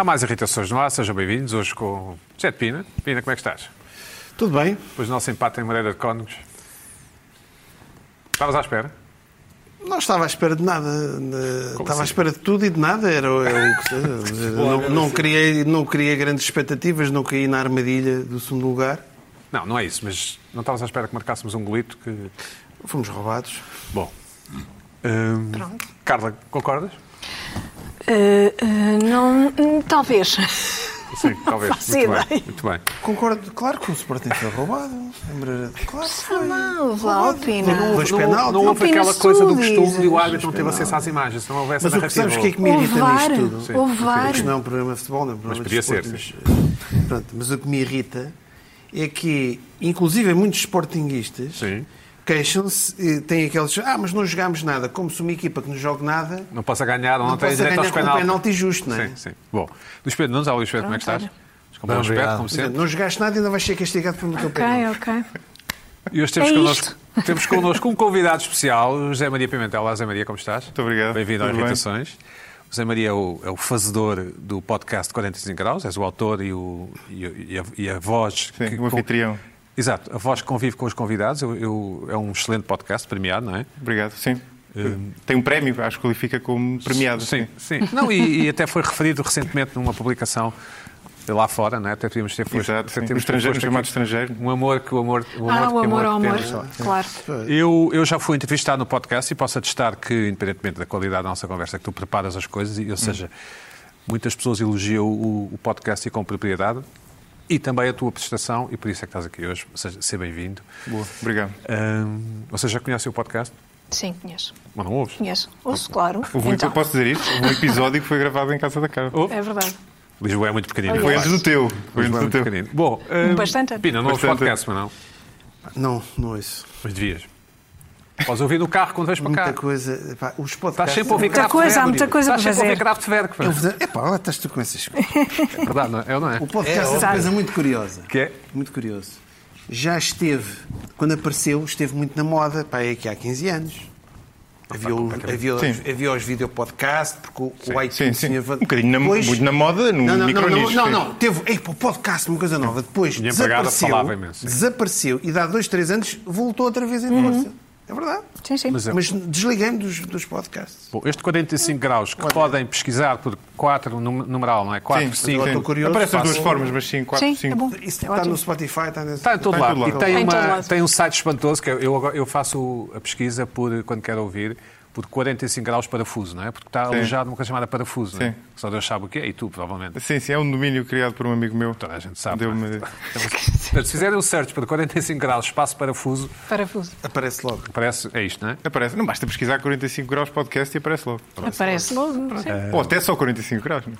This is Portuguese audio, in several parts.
Há mais irritações no ar, sejam bem-vindos. Hoje com José de Pina. Pina, como é que estás? Tudo bem? Depois do nosso empate em Moreira de Cónegos. Estavas à espera? Não estava à espera de nada. de- Estava à assim? espera de tudo e de nada. Era, era o que seja. não, não, criei, não criei grandes expectativas, não caí na armadilha do segundo lugar. Não, não é isso, mas não estavas à espera que marcássemos um golito que... Fomos roubados. Bom. Hum, Pronto. Carla, concordas? Uh, uh, não, talvez. Sim, talvez. Muito bem, muito bem. Concordo, claro que o Sporting foi roubado. Lembra- Claro que foi. Não, vá, opina. Não, não, penaltis. não houve aquela coisa do costume e o árbitro não teve acesso às imagens, se não houvesse Mas a o que sabes o que é que narrativa. me irrita nisto tudo? houve VAR. Isto não é um programa de futebol, não é um programa podia de ser, Mas, pronto, mas o que me irrita é que, inclusive, muitos sportinguistas Sim. Queixam-se, e têm aqueles. Ah, mas não jogámos nada. Como se uma equipa que não jogue nada. Não possa ganhar, não, Não tem direito ganhar aos com um penaltis. penalti justo, não é? Sim, sim. Bom, Luís Pedro Nunes, olá Luís Pedro, como é que estás? Pronto, Com bom aspecto, como sempre. Não jogaste nada e ainda vais ser castigado por meter o Ok, penalti. ok. E hoje temos, É connosco, temos connosco um convidado especial, o José Maria Pimentel. Olá, José Maria, como estás? Muito obrigado. Bem-vindo ao? Irritações. O José Maria é o, é o fazedor do podcast 45 Graus, és o autor e, o, e, e a, e a voz... Sim, que- o anfitrião. Exato, a voz que convive com os convidados. Eu, eu- é um excelente podcast, premiado, não é? Obrigado, sim. Tem um prémio, acho que qualifica como premiado. Sim, sim. Não, e, e até foi referido recentemente numa publicação lá fora, não é? Até podíamos ter fosto, Exato, até sim. temos O ter estrangeiro, posto chamado estrangeiro. Um amor que o amor... O amor Ah, o amor ao amor. temos. Claro. Eu, eu já fui entrevistado no podcast e posso atestar que, independentemente da qualidade da nossa conversa, que tu preparas as coisas, e, ou seja, muitas pessoas elogiam o, o podcast e com propriedade e também a tua prestação, e por isso é que estás aqui hoje. Ou seja, ser bem-vindo. Boa, obrigado. Ahm, você já conhece o podcast? Sim, conheço. Mas não ouves? Conheço. Ouço, claro. Houve um, Então, Posso dizer isto? Houve um episódio que foi gravado em casa da Carla. Ouve? é verdade. Lisboa é muito pequenino. Foi antes do teu. Foi é antes do muito teu. pequenino. Bom, ahm, Bastante. Pina, não ouves podcast, mas não. Não, não ouço. Mas devias. Podes ouvir no carro quando vais para Muita cá. coisa. Epá, os Estás podcasts. sempre a ouvir Muita coisa, há muita coisa Estás para sempre a ouvir fazer. Kraftwerk. pá. Vos- Epá, lá estás tu com essas coisas. É verdade, não é? É não é? O podcast é, uma Exato. coisa muito curiosa. Que é? Muito curioso. Já esteve, quando apareceu, esteve muito na moda, pá, é que há 15 anos. Havia, o- havia, os- Sim. havia os videopodcasts, porque o, o iTunes Sim, sim. tinha... Um bocadinho na- muito na moda, no não, não, não, não, sim. não, teve ei, pá, o podcast, uma coisa nova. Depois Minha desapareceu, imenso, sim. desapareceu e dá dois, três anos voltou outra vez em Uhum. É verdade. Sim, sim. Mas é- Mas desliguei-me dos, dos podcasts. Bom, este 45 graus que podem pesquisar por 4 numeral, não é? 4, Sim, 5. Agora estou curioso, Aparece as duas formas, mas sim, 4, Sim, 5. é bom. Isso É está ótimo. no Spotify, está nesse... Está em todo Está em lado. todo E lado. tem, em uma, tem um site espantoso que eu, eu, eu faço a pesquisa por, quando quero ouvir, por 45 graus parafuso, não é? Porque está Sim. alojado numa coisa chamada parafuso, não é? Sim. Só Deus sabe o que é, e tu, provavelmente. Sim, sim, é um domínio criado por um amigo meu. Toda a gente sabe. É? Portanto, se fizerem um search por 45 graus, espaço parafuso, Parafuso. Aparece logo. parece, é isto, não é? Aparece. Não basta pesquisar 45 graus podcast e aparece logo. Aparece logo. sim. Ou até só 45 graus. não?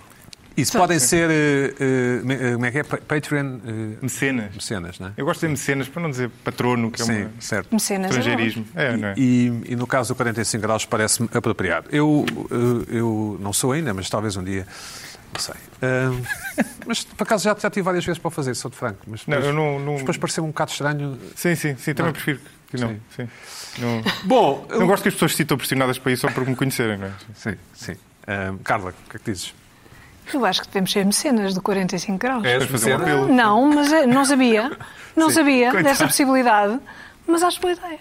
Isso podem ser, eh, eh, eh, como é que é? Pa- Patreon Mecenas. mecenas, não é? Eu gosto de mecenas, para não dizer patrono, que é Sim, um certo. Mecenas. é estrangeirismo. É, não é? E, e no caso do 45 graus parece-me apropriado. Eu, eu não sou ainda, mas talvez um dia. Não sei. Mas por acaso já, já tive várias vezes para o fazer, sou de franco. Mas Não, depois, eu não- não- depois pareceu um bocado estranho. Sim, sim, sim, também Não. prefiro que não. Sim. Sim. Não, Bom, não gosto que as pessoas se sintam pressionadas para isso só por me conhecerem, não é? Sim, sim. Carla, o que é que dizes? Eu acho que devemos ser mecenas de 45 graus. Queres fazer um apelo? Não, mas eh, não sabia. Não Sim. sabia Coitado. dessa possibilidade. Mas acho boa ideia.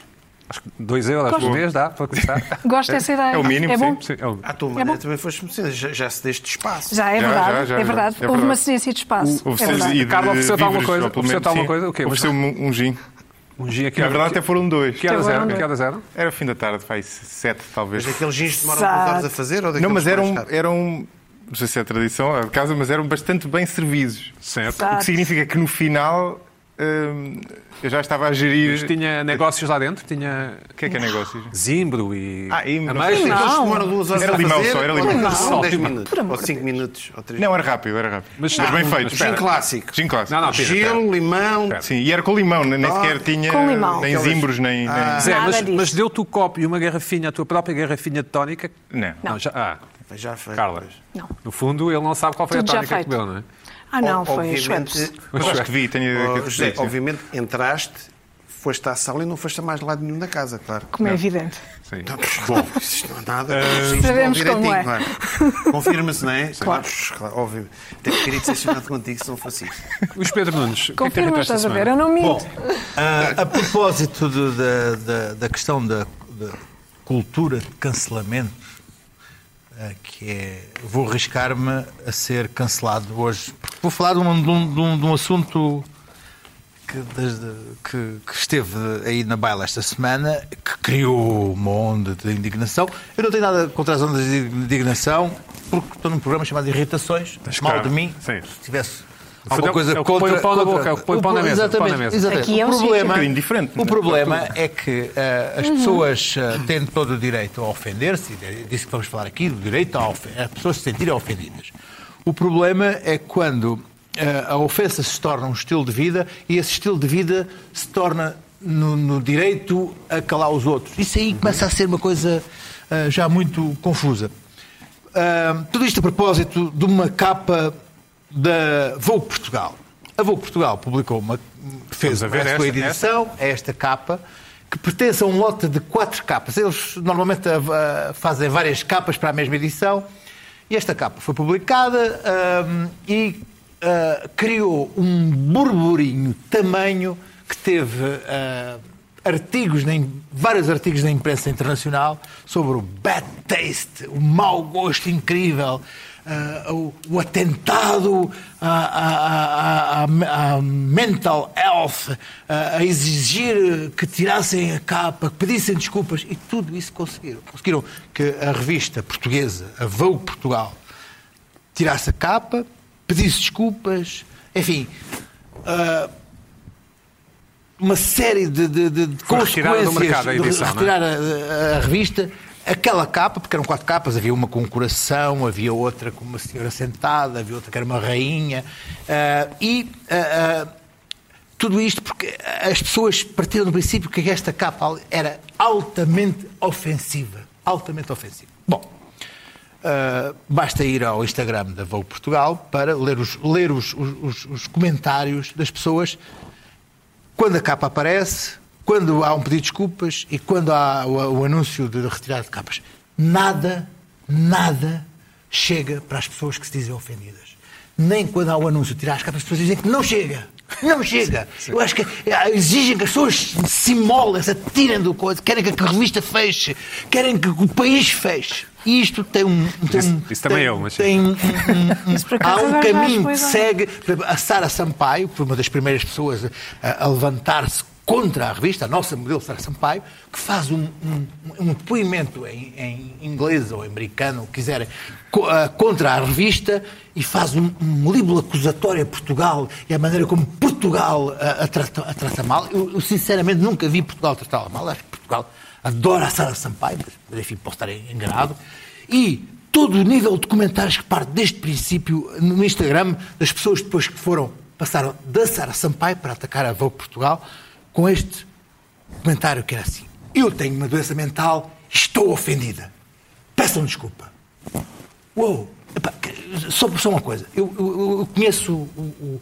Acho que 2 euros por mês dá para começar. Gosto dessa ideia. É o mínimo, É bom? Sim, é o- À tua É bom. também foste mecenas, já, já se deste espaço. Já é Já, verdade. já, já, é verdade. É Houve uma verdade. cedência de espaço. Houve é verdade. e de Carla, ofereceu-te alguma coisa? Ofereceu-te alguma sim. coisa? O quê? Ofereceu-me um, um gin. Um dia aqui. Na verdade, até foram dois. Que horas eram? Que horas eram? Era fim da tarde, faz sete, talvez. Mas aqueles gins demoram duas horas a fazer? Ou Não, mas eram, não sei se é tradição lá de casa, mas eram bastante bem servidos. Certo. O que significa que no final hum, eu já estava a gerir. Mas tinha negócios lá dentro? Tinha O que é que é negócios? zimbro e Ah, e- ameixas? Não. Duas horas Era a limão fazer? só, era limão. Não. São 10 Limão. minutos. Ou de 5 minutos. Ou 3 Não, era rápido, era rápido. Mas- Mas, bem Não, feito. Gin clássico. Não, Gin clássico. não, Pina, Gelo, limão. Espera. Sim, e era com limão, nem nem Ah, sequer tinha com limão. nem zimbros, nem. nem- Zé, mas, mas deu-te o copo e uma garrafinha, a tua própria garrafinha de tónica? Não. Não, já, ah, Já foi. Carla. pois. Não. No fundo, ele não sabe qual foi Tudo a tónica que comeu, não é? Ah, não, O- foi obviamente, Schweppes. Mas acho que vi, tenho Oh, que José, obviamente entraste, foste à sala e não foste a mais lado nenhum da casa, claro. Como é evidente. Sim. Então, Bom, isto não é nada. Isto Sabemos como é. claro. Confirma-se, não é? Claro. claro. Óbvio. Até queria decepcionado contigo se não fosse isto. Luís Pedro Nunes, que é que tem Confirma, feito esta estás a ver? Eu não minto. Bom, ah, a propósito da, da, da questão da, da cultura de cancelamento, que é. Vou arriscar-me a ser cancelado hoje. porque Vou falar de um, de um- de um- assunto que, desde- que- que esteve aí na baila esta semana, que criou uma onda de indignação. Eu não tenho nada contra as ondas de indignação, porque estou num programa chamado Irritações. Mal de mim. Sim. Se tivesse. Alguma é o- coisa é o que põe contra, o pão na boca, é o que põe o pão na mesa, Exatamente, o pão na mesa. exatamente. Aqui é o o problema, sítio. Um diferente, o é? problema é que ah, as pessoas ah, têm todo o direito a ofender-se, e é disso que vamos falar aqui, do direito a, ofen- a pessoas se sentirem ofendidas. O problema é quando ah, a ofensa se torna um estilo de vida e esse estilo de vida se torna no, no direito a calar os outros. Isso aí começa a ser uma coisa já muito confusa. Tudo isto a propósito de uma capa da Vogue Portugal. A Vogue Portugal publicou uma. fez a esta, edição, é esta capa, que pertence a um lote de quatro capas. Eles normalmente ah, fazem várias capas para a mesma edição. E esta capa foi publicada e ah, criou um burburinho tamanho que teve ah, artigos, na im- vários artigos na imprensa internacional sobre o bad taste, o mau gosto incrível, ah, o, atentado à, à- à- à- mental health, ah, a exigir que tirassem a capa, que pedissem desculpas, e tudo isso conseguiram. Conseguiram que a revista portuguesa, a Vogue Portugal, tirasse a capa, pedisse desculpas, enfim. ah, uma série de, de, de, de retirada do consequências mercado a de edição, não é? retirar a, a- a revista. Aquela capa, porque eram quatro capas, havia uma com um coração, havia outra com uma senhora sentada, havia outra que era uma rainha. ah, e ah, ah, tudo isto porque as pessoas partiram do princípio que esta capa era altamente ofensiva. Altamente ofensiva. Bom, Uh, basta ir ao Instagram da Vogue Portugal para ler, os, ler os, os- os comentários das pessoas quando a capa aparece, quando há um pedido de desculpas e quando há o, o anúncio de retirada de capas. Nada, nada chega para as pessoas que se dizem ofendidas. Nem quando há o anúncio de tirar as capas, as pessoas dizem que não chega. Não chega. Eu acho que eh, exigem que as pessoas se imolem, se atirem do coisa, querem que a revista feche, querem que o país feche. E isto tem um. Tem, Isso- um- isso também tem- mas sim. tem um- um- um- há um caminho que há. segue. A Sara Sampaio, que foi uma das primeiras pessoas a, a levantar-se contra a revista, a nossa modelo Sara Sampaio, que faz um, um- um depoimento em, em inglês ou americano, o que quiserem, co- ah, contra a revista e faz um, um libelo acusatório a Portugal e a maneira como Portugal a, a trata, a trata mal. Eu, eu, sinceramente nunca vi Portugal tratá-la mal. Acho que Portugal adora a Sara Sampaio, mas enfim, posso estar enganado. E todo o nível de comentários que parte deste princípio no Instagram, das pessoas depois que foram, passaram da Sara Sampaio para atacar a Vogue Portugal, com este comentário que era assim: Eu tenho uma doença mental, estou ofendida. Peçam desculpa. Uou! Epá, só, só uma coisa. Eu, eu- eu conheço o, o-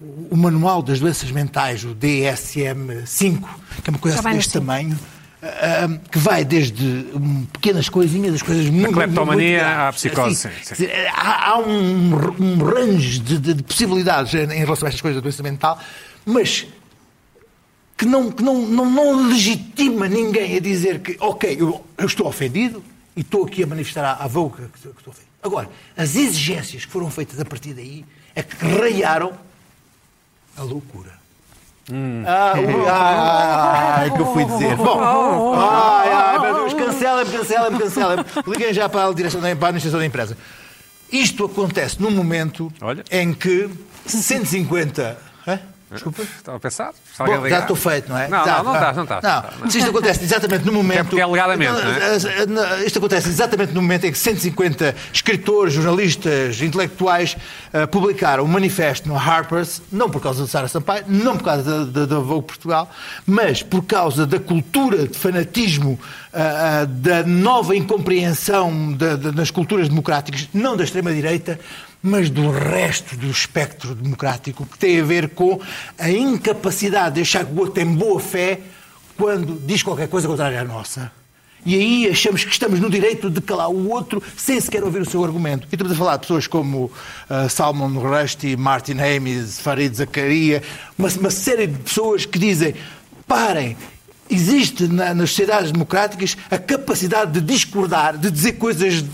o- o manual das doenças mentais, o DSM-5, que é uma coisa assim deste cinco. tamanho, ah, que vai desde hum, pequenas coisinhas, as coisas muito. cleptomania muito à psicose, Assim, sim, sim. dizer, Há, há um, um range de, de- de possibilidades em em relação a estas coisas da doença mental, mas que não, que não, não, não legitima ninguém a dizer que, ok, eu, eu estou ofendido e estou aqui a manifestar à, à Vogue que, estou- que estou ofendido. Agora, as exigências que foram feitas a partir daí é que raiaram a loucura. Ah, ui, ai, que eu fui dizer. Bom, ai, ai, meu Deus, cancelem-me, cancelem-me, cancelem-me. Liguem já para a direção da, para a administração da empresa. Isto acontece num momento Olha. em que 150. Hã? Desculpa. Estava a pensar? Bom, já estou feito, não é? Não, Já, não, não vá. estás, não estás. Não, isto acontece exatamente no momento. porque é alegadamente, não é? Não, Isto acontece exatamente no momento em que 150 escritores, jornalistas, intelectuais ah, publicaram um manifesto no Harper's, não por causa de Sara Sampaio, não por causa da, da, da Vogue Portugal, mas por causa da cultura de fanatismo, ah, ah, da nova incompreensão da- da- das culturas democráticas, não da extrema-direita, mas do resto do espectro democrático, que tem a ver com a incapacidade de achar que o outro tem boa fé quando diz qualquer coisa contrária à nossa. E aí achamos que estamos no direito de calar o outro sem sequer ouvir o seu argumento. E estamos a falar de pessoas como uh, Salman Rushdie, Martin Amis, Farid Zakaria, uma, uma série de pessoas que dizem parem, existe na, nas sociedades democráticas a capacidade de discordar, de dizer coisas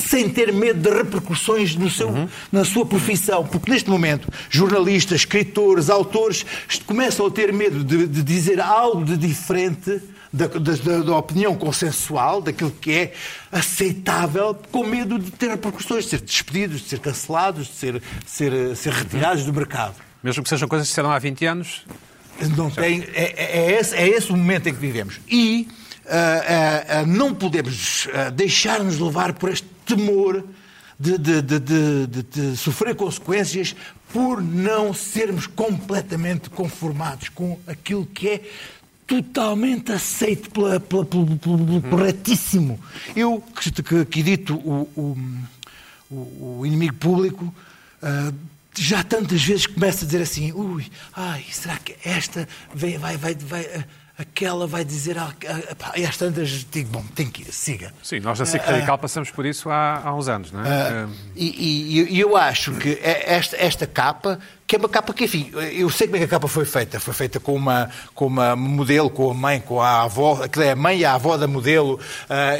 sem ter medo de repercussões no seu, uhum. na sua profissão. Porque neste momento, jornalistas, escritores, autores começam a ter medo de, de dizer algo de diferente da, da, da, opinião consensual, daquilo que é aceitável, com medo de ter repercussões, de ser despedidos, de ser cancelados, de ser, ser, ser retirados do mercado. Mesmo que sejam coisas que se há 20 anos? Não tem, é, é, é, esse, é esse o momento em que vivemos. E uh, uh, não podemos deixar-nos levar por este temor de, de, de, de, sofrer consequências por não sermos completamente conformados com aquilo que é totalmente aceito pela, pela, pelo, pelo corretíssimo. Eu, que, que, que dito o, o, o, inimigo público, uh, já tantas vezes começo a dizer assim, ui, ai, será que esta vai, vai, vai, vai uh, aquela vai dizer ah, ah, e às tantas digo, bom, tem que ir, siga. Sim, nós na SIC uh, Radical passamos por isso há, há uns anos, não é? Uh, e, e, eu acho que é esta, esta capa, que é uma capa que, enfim, eu sei como é que a capa foi feita. Foi feita com uma, com uma modelo, com a mãe, com a avó, aquilo é a mãe e a avó da modelo.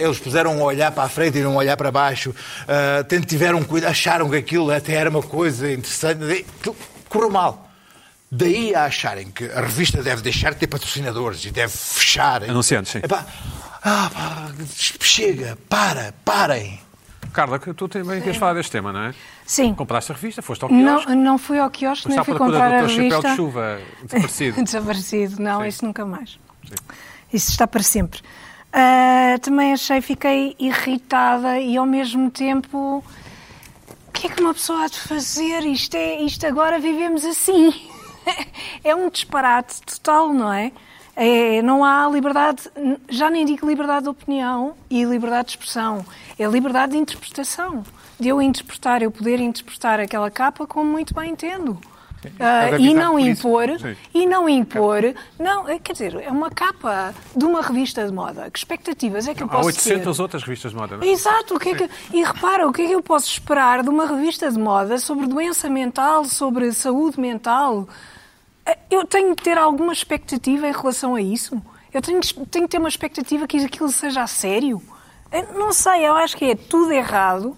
Eles puseram um olhar para a frente e não um olhar para baixo. Uh, tiveram cuidado, acharam que aquilo até era uma coisa interessante. Correu mal. Daí a acharem que a revista deve deixar de ter patrocinadores e deve fechar. Anunciantes, sim. Epá, ah, pá, chega, para, parem. Carla, tu também queres falar deste tema, não é? Sim. Compraste a revista, foste ao quiosque. Não, não fui ao quiosque, nem fui comprar a revista. chapéu de chuva desaparecido. desaparecido, não, Sim. isso nunca mais. Sim. Isso está para sempre. Uh, também achei, fiquei irritada e ao mesmo tempo, o que é que uma pessoa há de fazer? Isto, é, isto agora vivemos assim. é um disparate total, não é? é? Não há liberdade, já nem digo liberdade de opinião e liberdade de expressão, é liberdade de interpretação. De eu interpretar, eu poder interpretar aquela capa como muito bem entendo. Uh, e não impor, e não impor, não, é, quer dizer, é uma capa de uma revista de moda. Que expectativas é que eu posso? Há 800 ter? outras revistas de moda. Não? É? Exato, o que é que, e repara, o que é que eu posso esperar de uma revista de moda sobre doença mental, sobre saúde mental? Eu tenho que ter alguma expectativa em relação a isso? Eu tenho, tenho que ter uma expectativa que aquilo seja a sério? Eu não sei, eu acho que é tudo errado.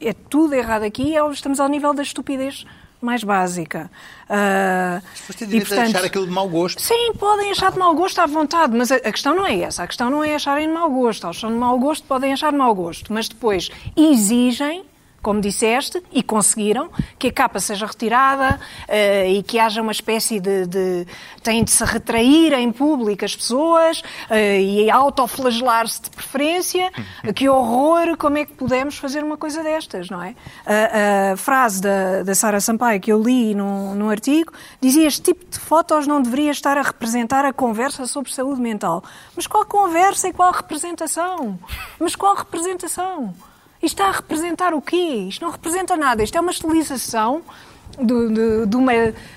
É tudo errado aqui. Estamos ao nível da estupidez mais básica. Uh, Mas tem direito e, portanto, a achar aquilo de mau gosto. Sim, podem achar de mau gosto à vontade, mas a, a, questão não é essa. A questão não é acharem de mau gosto. Eles são de mau gosto, podem achar de mau gosto. Mas depois exigem como disseste, e conseguiram, que a capa seja retirada uh, e que haja uma espécie de, de. têm de se retrair em público as pessoas uh, e autoflagelar-se de preferência. que horror, como é que podemos fazer uma coisa destas, não é? A, a frase da, da Sara Sampaio que eu li no, no artigo dizia: este tipo de fotos não deveria estar a representar a conversa sobre saúde mental. Mas qual conversa e qual representação? Mas qual representação? Isto está a representar o quê? Isto não representa nada. Isto é uma estilização de, de, de, uma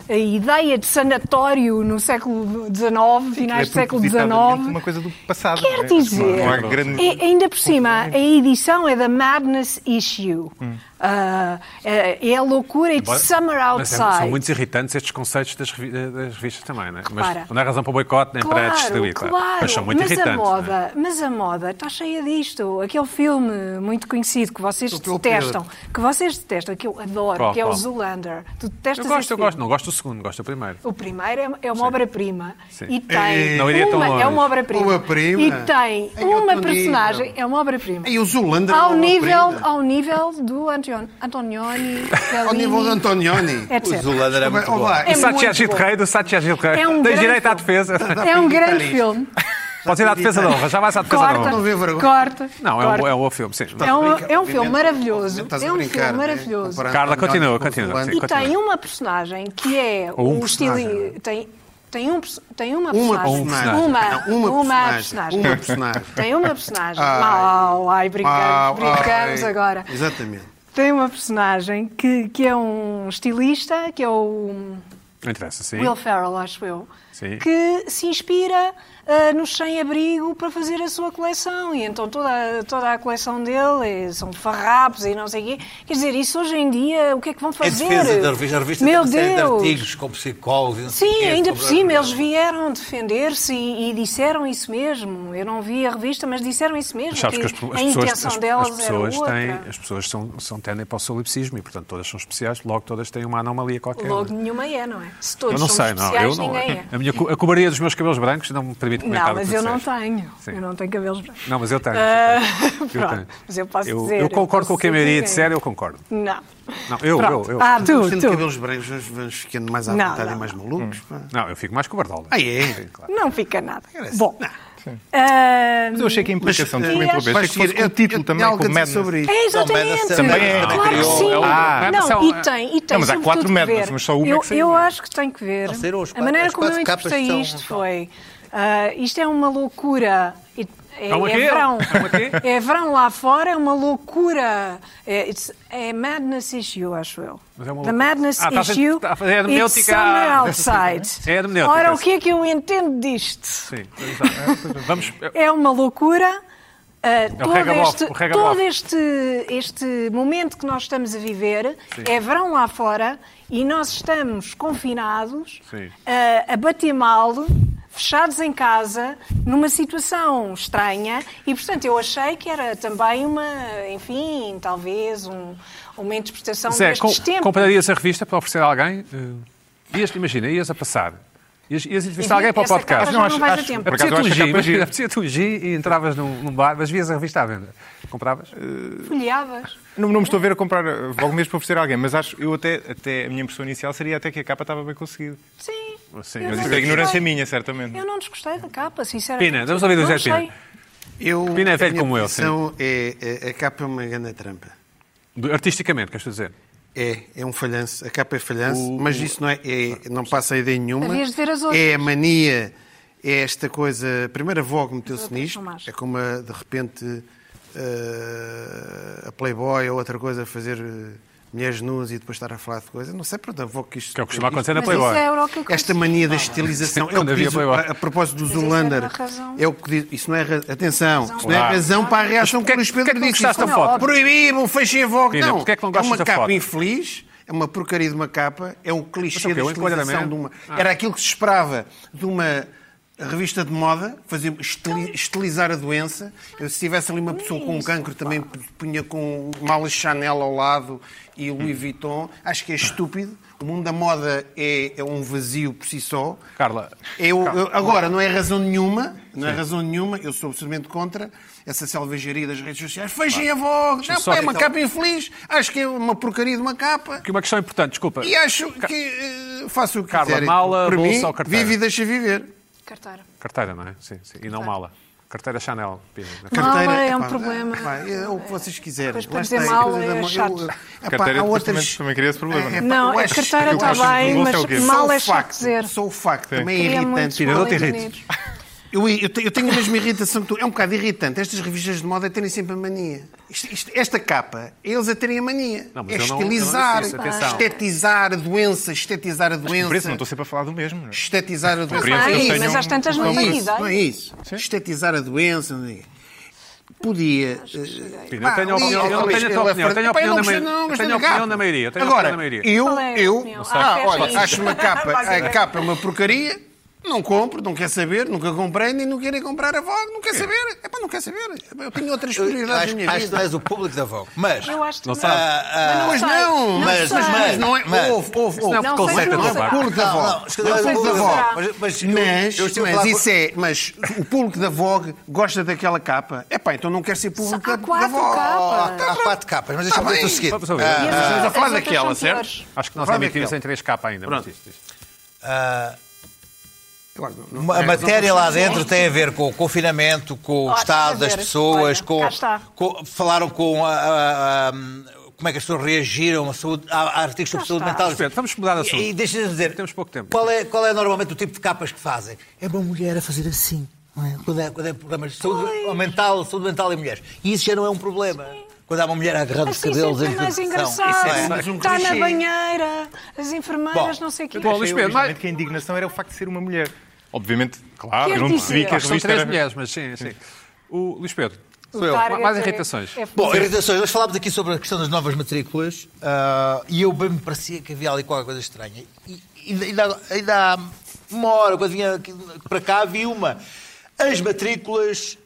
ideia de sanatório no século XIX, finais é do século XIX. uma coisa do passado. Quer é? dizer, é grande... é, ainda por cima, a edição é da Madness Issue. Hum. Uh, é, é a loucura e Summer Outside. Mas é, são muito irritantes estes conceitos das, das revistas também, não é? Mas não é razão para o boicote nem claro, para destruir. Claro, mas são muito mas irritantes. A moda, é? Mas a moda está cheia disto. Aquele filme muito conhecido que vocês detestam, que vocês detestam, que eu adoro, qual, que é o Zoolander. Tu detestas eu gosto, eu gosto. Não gosto do segundo, gosto do primeiro. O primeiro é, é uma obra-prima. E tem não iria uma, é uma obra-prima. Obra-prima. E tem uma personagem, é uma obra-prima. E o Zoolander ao é nível, Ao nível do Antonio Antonioni, Ao nível de Antonioni. O Zulander é muito bom. É o Satyajit Rei do Satyajit Rei. É um Tens direito à defesa. É um grande filme. Pode ir à defesa de honra, já vais à defesa corta, de honra. Corta. Não, é um, é um bom filme, sim. É um, é um filme maravilhoso. É um filme maravilhoso. Carla, continua, continua. E tem uma personagem que é o estilo. Tem, tem, um, tem uma personagem. Uma, personagem. uma, uma, uma personagem. Uma personagem. Tem uma personagem. Mal, ai, brincamos, brincamos agora. Exatamente tem uma personagem que, que é um estilista, que é o interessa, sim. Will Ferrell, acho eu, Sim. que se inspira ah, nos sem-abrigo para fazer a sua coleção. E então toda, a- toda a coleção dele é- são farrapos e não sei o quê. Quer dizer, isso hoje em dia, o que é que vão Em fazer? defesa da revista, a revista Meu tem uma série de Deus! artigos com psicólogos. e Sim, quê, ainda por cima, eles vieram defender-se e, e disseram isso mesmo. Eu não vi a revista, mas disseram isso mesmo. Sabes que as, que as a pessoas, intenção as, delas as pessoas era outra. têm, as pessoas são, são tendem para o solipsismo e, portanto, todas são especiais, logo todas têm uma anomalia qualquer. Logo nenhuma é, não é? Se todos eu não sei, não. especiais, Eu não ninguém é. a, minha, a cobaria dos meus cabelos brancos não me permite Não, mas tu eu não disseste. tenho. Sim. Eu não tenho cabelos brancos. Não, mas eu tenho. Ah, eu pronto. tenho. Mas eu posso eu, dizer. eu concordo com o que a maioria disser, eu concordo. Não. Não, eu, Pronto. eu, eu. Ah, Vamos tu, tendo tu. cabelos brancos, vamos, vamos ficando mais à Não, vontade não, e mais malucos. pá. Não, eu fico mais com o Bardola. Ah, é? Sim, claro. Não fica nada. Parece- Bom. Não. ah, Mas eu achei que a implicação, Mas, desculpa eh, interromper, achei Vais que fosse Eu- título eu- também, com Madness. sobre isso. É exatamente. Também é, Claro que sim. é Ah, não, e tem, e tem. Não, mas há quatro Madness, mas só uma é eu, que saiu. eu acho que tem que ver. A maneira como eu interpretei são- isto foi. Ah, isto é uma loucura. É, É é verão. É? É verão lá fora, é uma loucura. É, it's- é madness issue, acho eu. Mas é uma The madness Ah, ser- issue. está a fazer it's summer outside. É. Ora, o que é que eu entendo disto? Sim. Vamos. É uma loucura. Uh, todo este, todo este, este momento que nós estamos a viver é verão lá fora e nós estamos confinados, Sim. uh, a bater mal, fechados em casa, numa situação estranha e, portanto, eu achei que era também uma, enfim, talvez um, uma interpretação Zé, destes com, tempos. comprarias a revista para oferecer a alguém? Eh, ias, imagina, ias a passar. Ias, ias entrevistar alguém para o podcast. capa já não vais tempo. acho a gira. apetecia-te um G e entravas num, num bar, mas vias a revista à venda. Compravas? Folheavas. Não, não me estou a ver a comprar eh, logo mesmo para oferecer a alguém, mas acho, eu até, até a minha impressão inicial seria até que a capa estava bem conseguida. Sim. Sim, Eu mas não Isso é ignorância minha, certamente. Eu não desgostei da capa, sinceramente. Pina, vamos ouvir do Não Zé Pina. Eu, Pina é velho como eu, posição É, é- a capa é uma grande trampa. Artisticamente, queres dizer? É, é um falhanço. A capa é falhanço, mas isso não, é, é- não passa a ideia nenhuma. Havias de ver as outras. É a mania, é esta coisa. Primeiro a Vogue meteu-se nisto. É como a, de repente eh, a Playboy ou outra coisa fazer eh, mulheres nuas e depois estar a falar de coisa. Não sei, pronto, a Vogue que isto. Que é o que costuma acontecer na Playboy. que esta mania da estilização. É o que havia diz, a, a propósito do isso é razão. É o que diz. Isso não é. ra- Atenção, isso não é Claro. razão para a reação que o Luís Pedro que disse. gostaste da foto? Proibimos, fechem a Vogue. Pina, Não. é que não é uma capa foto? infeliz. É uma porcaria de uma capa, é um clichê o quê? da estilização de uma. Ah. Era aquilo que se esperava de uma revista de moda, fazer, estili- estilizar a doença. Eu, se tivesse ali uma pessoa com um cancro, também punha com malas Chanel ao lado e Louis Vuitton. Acho que é estúpido. O mundo da moda é, é um vazio por si só. Carla, Eu, eu- agora, não é razão nenhuma, não é razão nenhuma, eu sou absolutamente contra essa selvageria das redes sociais. Fechem a Vogue, não, é uma então- capa infeliz, acho que é uma porcaria de uma capa. que uma questão importante, desculpa. E acho que eh, faço o que Carla, quiser. mala, Para bolsa mim, ou carteira? Vive e deixa viver. Carteira. Carteira, não é? Sim, sim. E não mala. Carteira Chanel. Pina. Mala é um epá, problema. epá, é o que vocês quiserem. Depois para dizer está, é da mo- chato. eu- epá, Carteira há outras- também- cria esse problema. É, epá, Não, a carteira está bem, mas é mal é o chato facto, dizer. Só o facto também é irritante. muitos Pina, não Eu, eu eu tenho a mesma irritação que tu. É um bocado irritante estas revistas de moda terem sempre a mania. Isto- isto- esta capa, eles a terem a mania. Não, mas é eu não- não estilizar, isso, estetizar a doença, estetizar a doença. Por isso não estou sempre a falar do mesmo. não é? Estetizar a doença. Eles Bem, tenham- mas às tantas não Não é tem isso, não é isso. Estetizar a doença. Não é. Podia. eu tenho pá, opinião, eu não tenho a tua opinião. Tenho a opinião não da não tenho a opinião da maioria. A Agora, opinião da maioria. eu, é a eu ah, olha, isso. acho uma capa, a a capa é uma porcaria, não compro, não quer saber, nunca comprei, nem não querem comprar a Vogue, não quer saber. É para não quer saber. Eu tenho outras prioridades Acho, na minha acho que tu vida. és o público da Vogue. Mas, Eu acho que Não não. sabe. ah, sei. não, mas- mas, mas- não é. mas- Ouve, ouve, ouve. Não, Não conceito não tua sei. parte. público da Não, Vogue. não, se calhar o é o público da Vogue. Mas- mas eu- Mas, mas isso é. Mas o público da Vogue gosta daquela capa. É pá, então não quer ser público da, Vogue. capas. há quatro capas, mas deixa-me Tá dizer o seguinte. Ah, Estamos a falar daquela, certo? Acho que nós emitimos em três capa ainda. mas Pronto. Agora, não- não- a matéria não- lá dentro tem a ver com o confinamento, com o estado das pessoas, Olha, com, com- falaram com a, a- a- como é que as pessoas reagiram a saúde, a, a artigos sobre saúde mental. Espera, vamos mudar de assunto. E, e deixa-me dizer, Temos pouco tempo. Qual é, qual é normalmente o tipo de capas que fazem? É uma mulher a fazer assim. não é? Quando, é, quando é problemas de saúde mental, saúde mental em mulheres. E isso já não é um problema. Quando há uma mulher agarrando os cabelos em é mais televisão. engraçado. Isso é- mais um Está na banheira, as enfermeiras, Bom, não sei o quê. Bom, Luís Pedro, mas- que a indignação era o facto de ser uma mulher. Obviamente, claro, eu não percebi que a Acho que são revista três era... mulheres, mas sim, sim. O Luís Pedro, mais é- irritações. é Bom, irritações. Nós falámos aqui sobre a questão das novas matrículas ah, e eu bem me parecia que havia ali qualquer coisa estranha. E, e ainda, ainda há uma hora, quando vinha aqui para cá, vi uma. As matrículas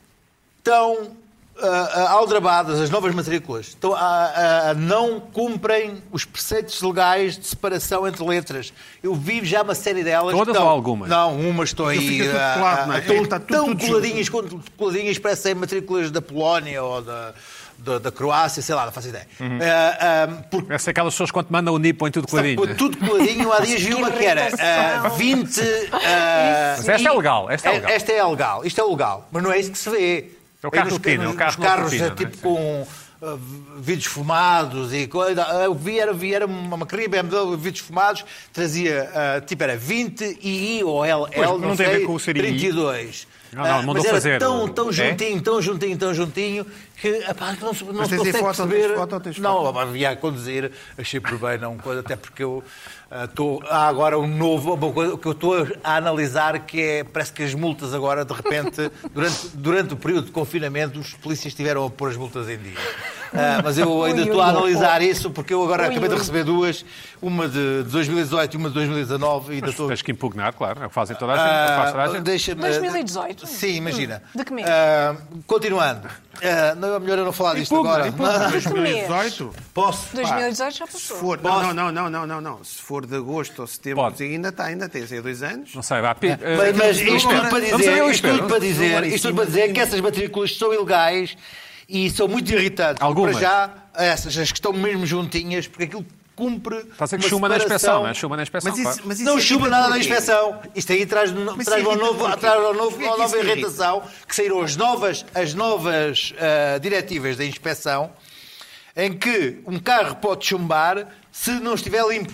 estão ah, ah, aldrabadas, as novas matrículas, estão, a- a- não cumprem os preceitos legais de separação entre letras. Eu vi já uma série delas. Todas estão- ou algumas? Não, umas estão Aquilo aí. fica tudo ah, colado, ah, não é? estão É, está tudo- tão coladinhas, com- coladinhas, parecem matrículas da Polónia ou da, da, da Croácia, sei lá, não faço ideia. Ah, ah, porque essa é aquelas pessoas quando mandam o NIP põem tudo coladinho. Tudo coladinho. Há dias vi uma que era ah, 20. ah, Mas esta é legal, esta é legal. Esta é legal, isto é legal. Mas não é isso que se vê. É o carro nos- rotina, é o carro carros rotina, é é? tipo com ah, vidros fumados e coisa. Ah, Eu vi, era, vi, era uma, querida BMW, vidros fumados, trazia, ah, tipo, era 20 II ou L, Pois, não não tem a ver sei, com o ser II. 32. Não, não, Ah, mandou mas era fazer. tão, tão É? juntinho, tão juntinho, tão juntinho, que epá, não, se- não Mas se consegue foto, perceber. foto ou tens não, foto? havia a conduzir, achei por bem, não, até porque eu estou. há agora um novo, uma coisa que eu estou a analisar que é. Parece que as multas agora, de repente, durante, durante o período de confinamento, os polícias tiveram a pôr as multas em dia. Ah, mas eu ainda estou a analisar isso porque eu agora Ui, acabei de receber duas, uma de 2018 e uma de 2019 e ainda Mas estou. tens que impugnar, claro. É fazem toda a gente. é o que faz toda a Ah, gente. Deixa-me. 2018? Sim, imagina. Hum, de que mês? Ah, continuando. Ah, não é melhor eu não falar disto Impugna, agora. impugna. Mas- De que mês? 2018? Posso? 2018 já Se passou. for, não, não, não, não, não, não. Se for de agosto ou setembro, Pode. ainda está, ainda tem, é dois anos. Não sei, vá. Pi- Mas, eh, mas Luís isto tudo para dizer, isto tudo para dizer, isto tudo para dizer que essas matrículas são ilegais e são muito irritantes. Algumas. Para já, essas, as que estão mesmo juntinhas, porque aquilo cumpre. Estás a dizer que uma chuma na inspeção, não é? Chuma na inspeção. Mas isso, mas isso Não irrita chupa nada na inspeção. Isto aí traz, Mas traz, uma, irrita novo, traz uma, novo, uma nova irritação, que saíram as novas, as novas ah, diretivas da inspeção, em que um carro pode chumbar se não estiver limpo.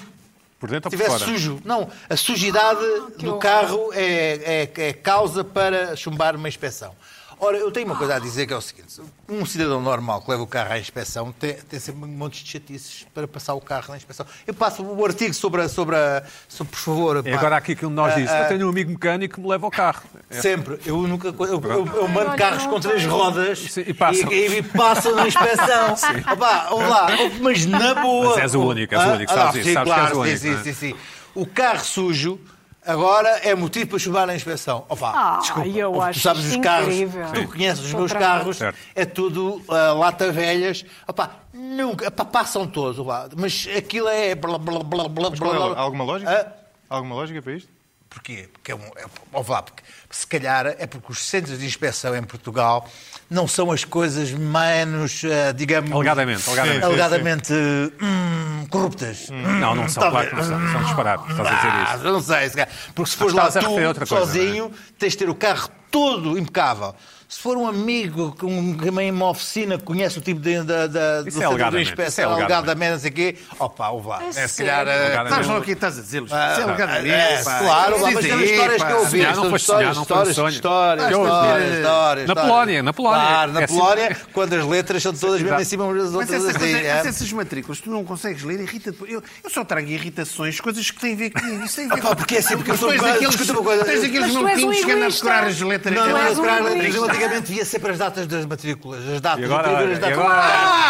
Por dentro Se ou por estiver fora? sujo. Não, a sujidade do horror. carro é, é- é causa para chumbar uma inspeção. Ora, eu tenho uma coisa a dizer que é o seguinte: um cidadão normal que leva o carro à inspeção tem, tem sempre um monte de chatices para passar o carro na inspeção. Eu passo o artigo sobre a. Sobre a sobre, por favor. E pá. agora aqui aquilo que nós Ah, disse. ah, Eu tenho um amigo mecânico que me leva ao carro. É. Sempre. Eu nunca. Eu, eu, eu mando Olha, carros não com três rodas Sim, e passam. e, e passam na inspeção. Opa, lá. Mas na boa. Mas és o único, és o Ah, único, ah, sabes não, isso, sim, sabes que és claro, o único, sim, é? sim, sim, sim. O carro sujo. Agora é motivo para chumbar na inspeção. Opa, Ah, desculpa. eu tu acho sabes os carros, incrível. tu conheces os Estou meus carros, Certo. é tudo ah, lata velhas. Opa, nunca, epá, passam todos, opa, mas aquilo é blá blá blá blá blá. é, blá. há alguma lógica? Ah, Alguma lógica para isto? Porquê? Porque, é um, é, lá, porque se calhar é porque os centros de inspeção em Portugal não são as coisas menos, eh, digamos... Alegadamente, alegadamente. Sim, alegadamente, hum, corruptas. Não, não são, claro que não são. São disparados. Estás a dizer isso. não sei, porque se fores lá tu, coisa, sozinho, tens de ter o carro todo impecável. Se for um amigo com também uma oficina que conhece o tipo de, da, da, do Isso é centro de isso é inspeção, alegadamente. não sei o quê, opa, lá. É É, se calhar... eh. Estás lá o que estás a dizer, Luís? Isso é alegadamente, é, claro, Isso mas são histórias que eu ouvi. Não foi histórias, não um histórias, histórias, Na. Polónia, na Polónia. Claro, na É assim- Polónia, quando as letras são todas mesmo em cima umas das outras assim. é. mas essas matrículas, tu não consegues ler, irrita eu, só trago irritações, coisas que têm a ver comigo. Isso tem a ver Ah, porque é assim, porque eu sou Tens aqueles, escuta uma coisa, tens eu- aqueles Mas tu és maluquinhos que andam a decorar as letras. Não, Tu não, antigamente via sempre as datas das matrículas. As datas, E agora, eu tive as e datas. agora?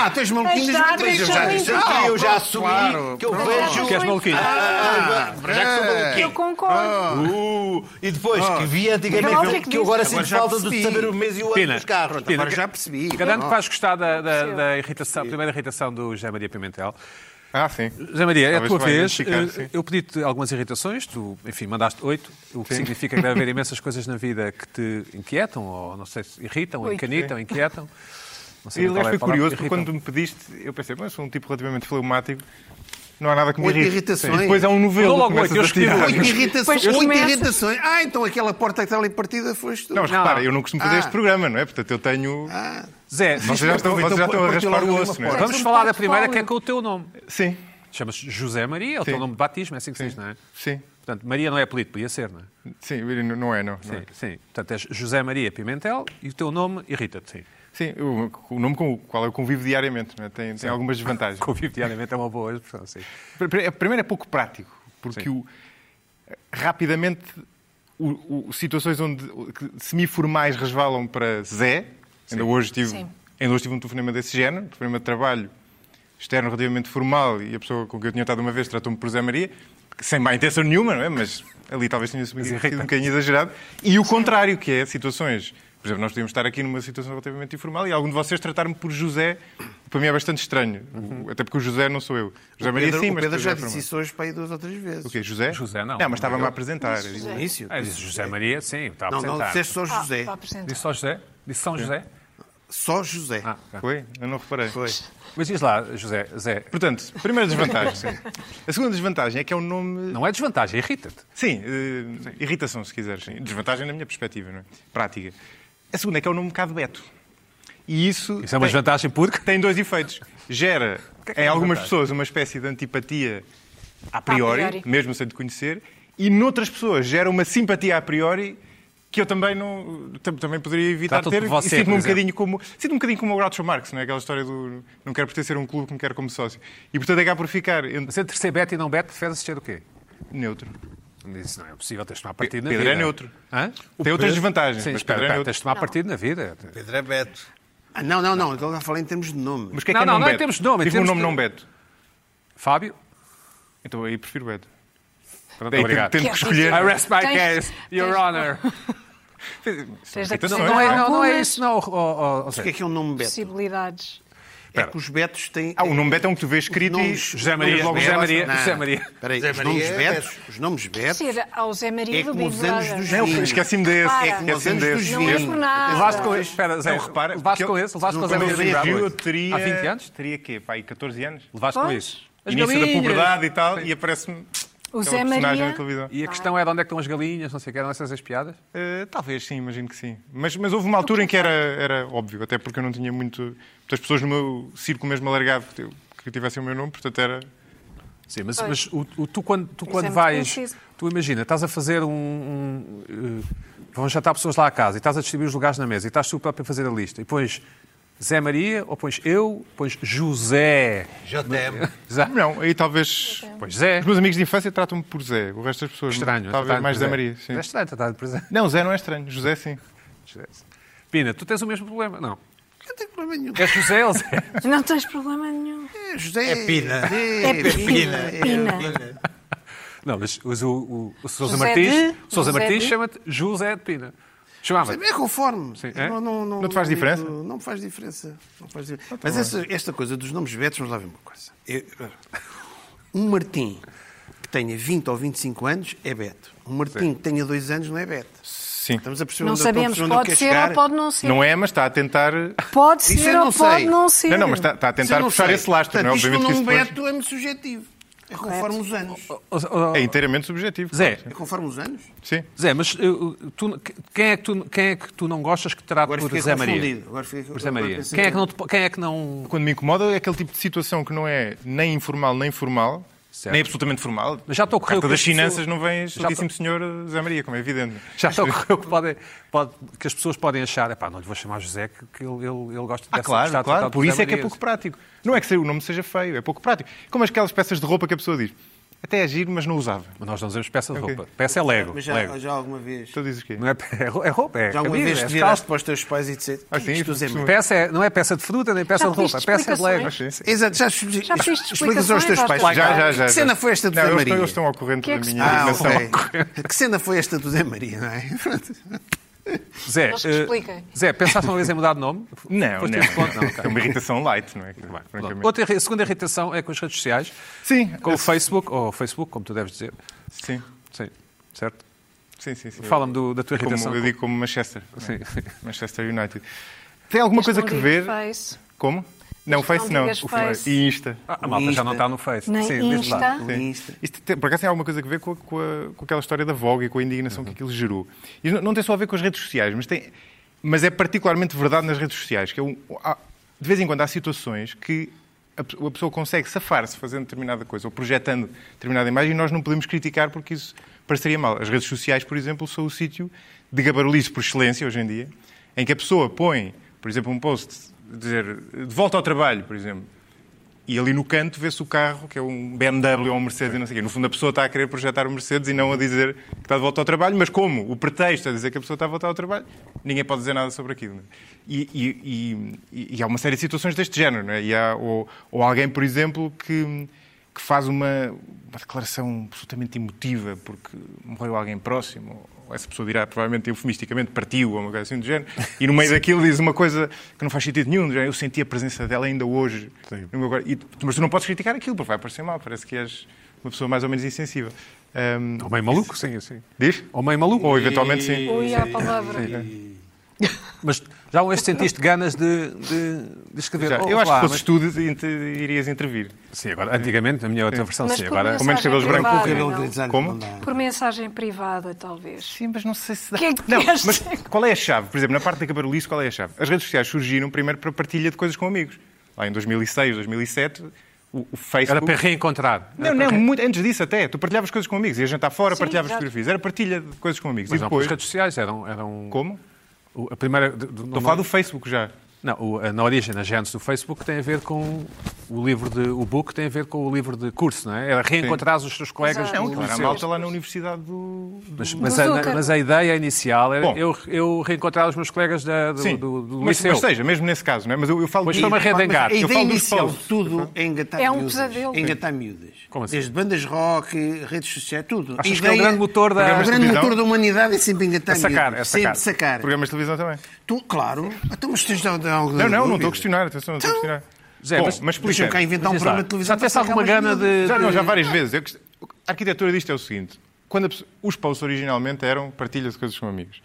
Ah, tens maluquinhos As das matrículas. já aqui eu já assumi claro, que eu pronto. vejo. Que és maluquinho. Ah, já que sou maluquinho. Eu concordo. Uh, e depois, Ah. que via antigamente, que, que eu agora que sinto falta de já saber o mês e o ano Pina, dos carros. Pina, Agora já percebi. Garanto que vais gostar da, da, da irritação, a primeira irritação do José Maria Pimentel. Ah, sim. José Maria, é a tua vez. identificar, Eu- pedi-te algumas irritações, tu, enfim, mandaste oito, o que Sim. significa que deve haver imensas coisas na vida que te inquietam, ou não sei se irritam, ou encanitam, inquietam. Não sei E aliás é foi curioso, porque quando me pediste, eu pensei, eu sou um tipo relativamente fleumático, não há nada que me Oito irrite. irritações. E depois há um novelo logo oito, eu. Oito irritações. Depois Oito irritações. Ah, então aquela porta que está ali partida foste tu. Não, mas Não. repara, eu não costumo fazer Ah. este programa, não é? Portanto, eu tenho... Ah, Zé, Vocês já estão, vocês já estão a raspar o osso, não é? vamos falar da primeira, que é com o teu nome. Sim, Chama-se José Maria, é o teu nome de batismo, é assim que se diz, não é? sim, Portanto, Maria não é apelido, podia ser, não é? sim, não é, não. não Sim, é. sim. Portanto, és José Maria Pimentel e o teu nome irrita-te, sim. Sim, o, o nome com o qual eu convivo diariamente, não é? tem, tem algumas desvantagens. Convivo diariamente é uma boa expressão, sim. Pr- Primeiro é pouco prático, porque o, rapidamente o, o- situações onde semiformais resvalam para Zé. Ainda hoje, tive, Sim. ainda hoje tive um telefonema desse género, um telefonema de trabalho externo relativamente formal, e a pessoa com quem eu tinha estado uma vez tratou-me por Zé Maria, sem má intenção nenhuma, não é? mas ali talvez tenha sido sido um bocadinho exagerado. E o contrário, que é situações. Por exemplo, nós podíamos estar aqui numa situação relativamente informal e algum de vocês tratar-me por José, para mim é bastante estranho. Até porque o José não sou eu. José O Maria Pedro, sim, o mas Pedro depois já disse formal. isso hoje para aí duas ou três vezes. O quê? José? José não. Não, mas estava-me a apresentar. No início. Ah, disse José Maria, sim, está a Não, não, apresentar. disseste só Ah, José. apresentar. Disse só José? Disse São José? Só José. Ah, ok. Foi? Eu não reparei. Foi. Mas diz lá, José, Zé, Portanto, primeira desvantagem. A segunda desvantagem é que é um nome. não é desvantagem, irrita-te. Sim, eh, irritação, se quiseres. Desvantagem na minha perspectiva, não é? Prática. A segunda é que é um nome um bocado beto. E isso, Isso é uma tem, desvantagem porque... tem dois efeitos. Gera que é que em é algumas desvantagem? pessoas uma espécie de antipatia a priori, A priori. mesmo sem te conhecer, e noutras pessoas gera uma simpatia a priori que eu também não tam- também poderia evitar ter você, e sinto-me um bocadinho como sinto um bocadinho como o Groucho Marx, não é aquela história do não quero pertencer a um clube que me quer como sócio. E portanto acaba por ficar entre- Mas entre ser beto e não beto, preferes ser o quê? neutro. Isso não é possível, tens de tomar partido na Pedro vida. é neutro. Hã? Tem outras desvantagens, Sim, mas espera, Pedro é neutro. tens de tomar partido na vida. Pedro é Beto. Ah, não, não, não. Então já falei em termos de nome. Mas o que é Não, que é não, nome não é em termos de nome, em Diz-me um nome de- não Beto. Fábio? Então aí prefiro Beto. Pronto, Daí obrigado. tento, tento que escolher. I rest my case, Your Honor. Irritações. Não, não, é, não, não é isso, não. ó, ó, ó, O que é que é um nome Beto? Possibilidades. É que os Betos têm... Ah, o nome Beto é um que tu vês escrito e... nomes- José Maria, nomes José Maria, Não. José Maria. Espera aí, José os Maria nomes é Betos, Beto. os nomes Betos, Ser ao Zé Maria É do como Big os anos Brother. dos Não, esqueci-me desse. Para. é como os Esqueci-me desse. Não nada. Levaste com isso, espera, Zé, repara, levaste com isso, levaste com o Zé Maria do Big Brother. teria... Há 20 anos? Teria quê? Pá, aí 14 anos? Levaste com. As Início da puberdade e tal, e aparece-me O aquela Zé Maria. E a questão era onde é que estão as galinhas, não sei o que, eram essas as piadas? Eh, talvez sim, imagino que sim. Mas, mas houve uma altura em que era, era óbvio, até porque eu não tinha muito, muitas pessoas no meu círculo mesmo alargado que, que tivessem o meu nome, portanto era. Sim, mas, mas o, o- tu quando, tu quando é vais. conhecido. Tu imagina, estás a fazer um. um, eh, vão jantar pessoas lá à casa e estás a distribuir os lugares na mesa e estás tu próprio a fazer a lista e pões Zé Maria ou pões eu, pões José. JM. Zé. Não, aí talvez. Pões Zé. Os meus amigos de infância tratam-me por Zé, o resto das pessoas. Estranho. Talvez tratar-me mais Zé Maria. Sim. É estranho tratar por Zé. Não, Zé não é estranho, José sim. José. Pina, tu tens o mesmo problema? Não. Não tem problema nenhum. És José ou Zé? Não tens problema nenhum. É José. É Pina. É, É Pina. Pina. Não, mas o, o, o, Sousa José Martins, de- Sousa José Martins chama-te José de Pina. Chamava-te. É conforme. Sim, é? Não, não, não, Não te faz diferença? Não me faz diferença. Não faz diferença. Mas essa, esta coisa dos nomes Betos, vamos lá ver uma coisa. Eu- um Martim que tenha 20 ou 25 anos é Beto. Um Martim que tenha 2 anos não é Beto. Sim. Estamos a perceber Não onde sabemos, onde pode ser chegar. ou pode não ser. Não é, mas está a tentar. Pode ser ou pode sei. não ser. Não, não, mas está, está a tentar puxar sei. esse lastro, não é? Portanto, isto Obviamente que isso depois Beto é muito subjetivo. É conforme os anos. É inteiramente subjetivo. Zé, É conforme os anos? Sim. Zé, mas tu, quem, é que tu, quem é que tu não gostas que te trate Agora por Zé Maria? Agora fiquei, Por Zé Maria. Quem é, que não quem é que não. Quando me incomoda é aquele tipo de situação que não é nem informal nem formal, Certo. nem absolutamente formal. Já Carta que das as finanças não vem Já excelentíssimo senhor Zé Maria, como é evidente. Já te ocorreu que, pode, pode- que as pessoas podem achar, epá, não lhe vou chamar José, que, que ele, ele, gosta Ah, dessa claro, de claro. Por de isso é que é pouco prático. Não é que o nome seja feio, é pouco prático. Como aquelas peças de roupa que a pessoa diz. Até é giro, mas não usava. Mas nós não dizemos peça de Ok. roupa. Peça é Lego. Mas já, Lego. já alguma vez... Tu dizes o quê? Não é, é é roupa, é Já alguma camisa, vez é te viraste para os teus pais e disseste Ah, sim, Maria. Peça é, não é peça de fruta nem peça Já de roupa. Peça é de Lego. Exato, já, Já explicas aos teus pais. Já, já, já. Que cena foi esta do não, Zé Maria? eles estão ao corrente Que é da minha Ah. Que cena foi esta do Zé Maria, não é? Zé, expliquem. Zé, pensaste uma vez em mudar de nome? Não, Foste não. a? Não, ok. É uma irritação light, não é? Bem. Outra, irri- segunda irritação é com as redes sociais. Sim, Com o Facebook, ou Facebook, como tu deves dizer. Sim, Sim, certo? sim, sim. sim. Fala-me da tua Como, irritação. eu digo como Manchester. Sim. Manchester United. Tem alguma coisa digas ver? Face. Como? Não, o Face não. O Face. E Insta. Ah, a malta já não Insta. está no Face. Nem Sim, diz lá. Insta. Sim. Insta. Isto tem, por acaso tem alguma coisa a ver com, a- com a- com aquela história da Vogue e com a indignação que aquilo gerou. E não, não tem só a ver com as redes sociais, mas, tem, mas é particularmente verdade nas redes sociais. Que é um- há- de vez em quando há situações que a, a pessoa consegue safar-se fazendo determinada coisa ou projetando determinada imagem e nós não podemos criticar porque isso pareceria mal. As redes sociais, por exemplo, são o sítio de gabarulice por excelência hoje em dia, em que a pessoa põe por exemplo, um post, dizer de volta ao trabalho, por exemplo, e ali no canto vê-se o carro, que é um BMW ou um Mercedes e não sei o quê. No fundo, a pessoa está a querer projetar o Mercedes e não a dizer que está de volta ao trabalho, mas como? O pretexto a dizer que a pessoa está a voltar ao trabalho, ninguém pode dizer nada sobre aquilo. é? E, e- e- e há uma série de situações deste género, não é? E há, ou, ou alguém, por exemplo, que, que faz uma, uma declaração absolutamente emotiva porque morreu alguém próximo, essa pessoa dirá, provavelmente eufemisticamente, partiu, ou uma coisa assim do género, e no meio daquilo diz uma coisa que não faz sentido nenhum, eu senti a presença dela ainda hoje. no meu cor- e mas tu não podes criticar aquilo, porque vai parecer mal, parece que és uma pessoa mais ou menos insensível. Ahm, Ou meio maluco, sim, sim. diz? Ou meio maluco. Ou eventualmente sim. Ui, a palavra. Mas já vez sentiste ganas de, de, de escrever. Já. Oh, Eu acho lá, que fosse mas- estudo, inter- irias intervir. Sim, agora, antigamente, na minha outra versão, Mas sim. Agora, Com menos cabelos brancos. Como? Por mensagem privada, talvez. Sim, mas não sei se dá. Que é que não, queres mas qual é a chave? Por exemplo, na parte da cabarolice, qual é a chave? As redes sociais surgiram primeiro para partilha de coisas com amigos. Lá em 2006, 2007, o, o Facebook... era para reencontrar. Não, não, muito antes disso até. Tu partilhavas coisas com amigos. Ias jantar fora, Sim, partilhavas exato. fotografias. Era partilha de coisas com amigos. Mas e não, depois... as redes sociais eram... eram Como? A primeira... Estou a falar do Facebook já. Não, o- na origem, na gênese do Facebook, tem a ver com o livro de... O book tem a ver com o livro de curso, não é? Era reencontrar os teus colegas Exato. do Não, Claro, a liceu. malta lá na universidade do... do- Mas, Do mas, a, Zucker. mas a ideia inicial era Bom. eu, eu reencontrar os meus colegas da- do, Sim, do, do mas, liceu. mas seja, mesmo nesse caso, não é? Mas eu, eu falo Pois de- foi uma rede Mas engar. A ideia inicial de tudo é engatar É um miúdas. pesadelo. Engatar miúdas. Como assim? Desde bandas rock, redes sociais, tudo. Achas A que é o grande motor da- O grande motor da humanidade é sempre engatar É sacar, miúdas. é sacar. Sempre sacar. Programas de televisão também. Tu, claro. Então, mas tens de dar algo Não, não, não estou a questionar. Atenção, não estou a questionar. Zé, Bom, mas- mas Deixa-me explica. cá inventar um programa de televisão. Já tivesse alguma gana de... Já, não, já várias vezes. A arquitetura disto é o seguinte. Quando pessoa- os posts originalmente eram partilhas de coisas com amigos.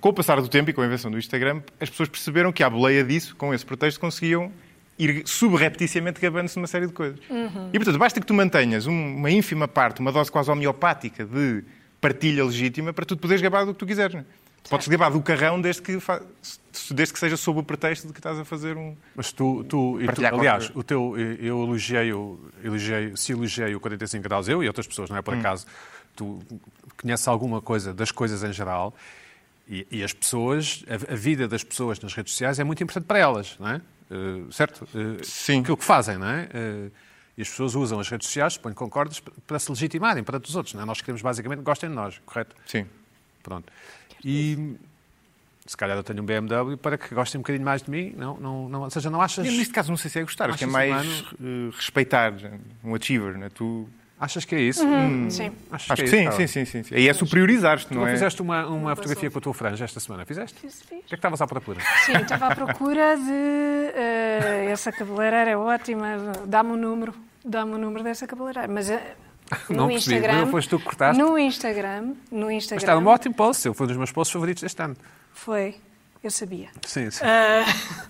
Com o passar do tempo e com a invenção do Instagram, as pessoas perceberam que à boleia disso, com esse pretexto, conseguiam ir subrepticiamente gabando-se de uma série de coisas. E, portanto, basta que tu mantenhas um- uma ínfima parte, uma dose quase homeopática de partilha legítima para tu poderes gabar do que tu quiseres. Não é? Podes gabar do carrão desde que, fa- desde que seja sob o pretexto de que estás a fazer um... Mas tu, tu, e tu- aliás, qualquer- o teu, eu elogiei, o- elogiei, se elogiei o 45 graus, eu e outras pessoas, não é por Hum. acaso, tu conheces alguma coisa das coisas em geral e, e as pessoas, a, a vida das pessoas nas redes sociais é muito importante para elas, não é? Eh, certo? Eh, Sim. Aquilo que fazem, não é? Eh, e as pessoas usam as redes sociais, suponho que concordas, para se legitimarem perante os outros, não é? Nós queremos basicamente que gostem de nós, correto? Sim. Pronto. E se calhar eu tenho um BMW para que gostem um bocadinho mais de mim, não, não, não, ou seja, não achas... Eu, Neste caso, não sei se é gostar, acho que é mais eh, respeitar, um achiever, não é? Tu... Achas que é isso? Sim. Achas Acho que é sim, isso, sim, sim, sim, sim. Aí é superiorizar-te, Tu não não é? fizeste uma, uma fotografia com a tua franja esta semana? Fizeste? Fiz, fiz. O que é que estavas à procura? Sim, estava à procura de. eh, essa cabeleireira é ótima, dá-me o número, dá-me o número dessa cabeleireira. Mas eh, no Não percebi, Instagram. não foste tu que cortaste? No Instagram, no Mas Instagram. está um ótimo post, foi um dos meus posts favoritos deste ano. Foi, eu sabia. Sim, sim. Ah,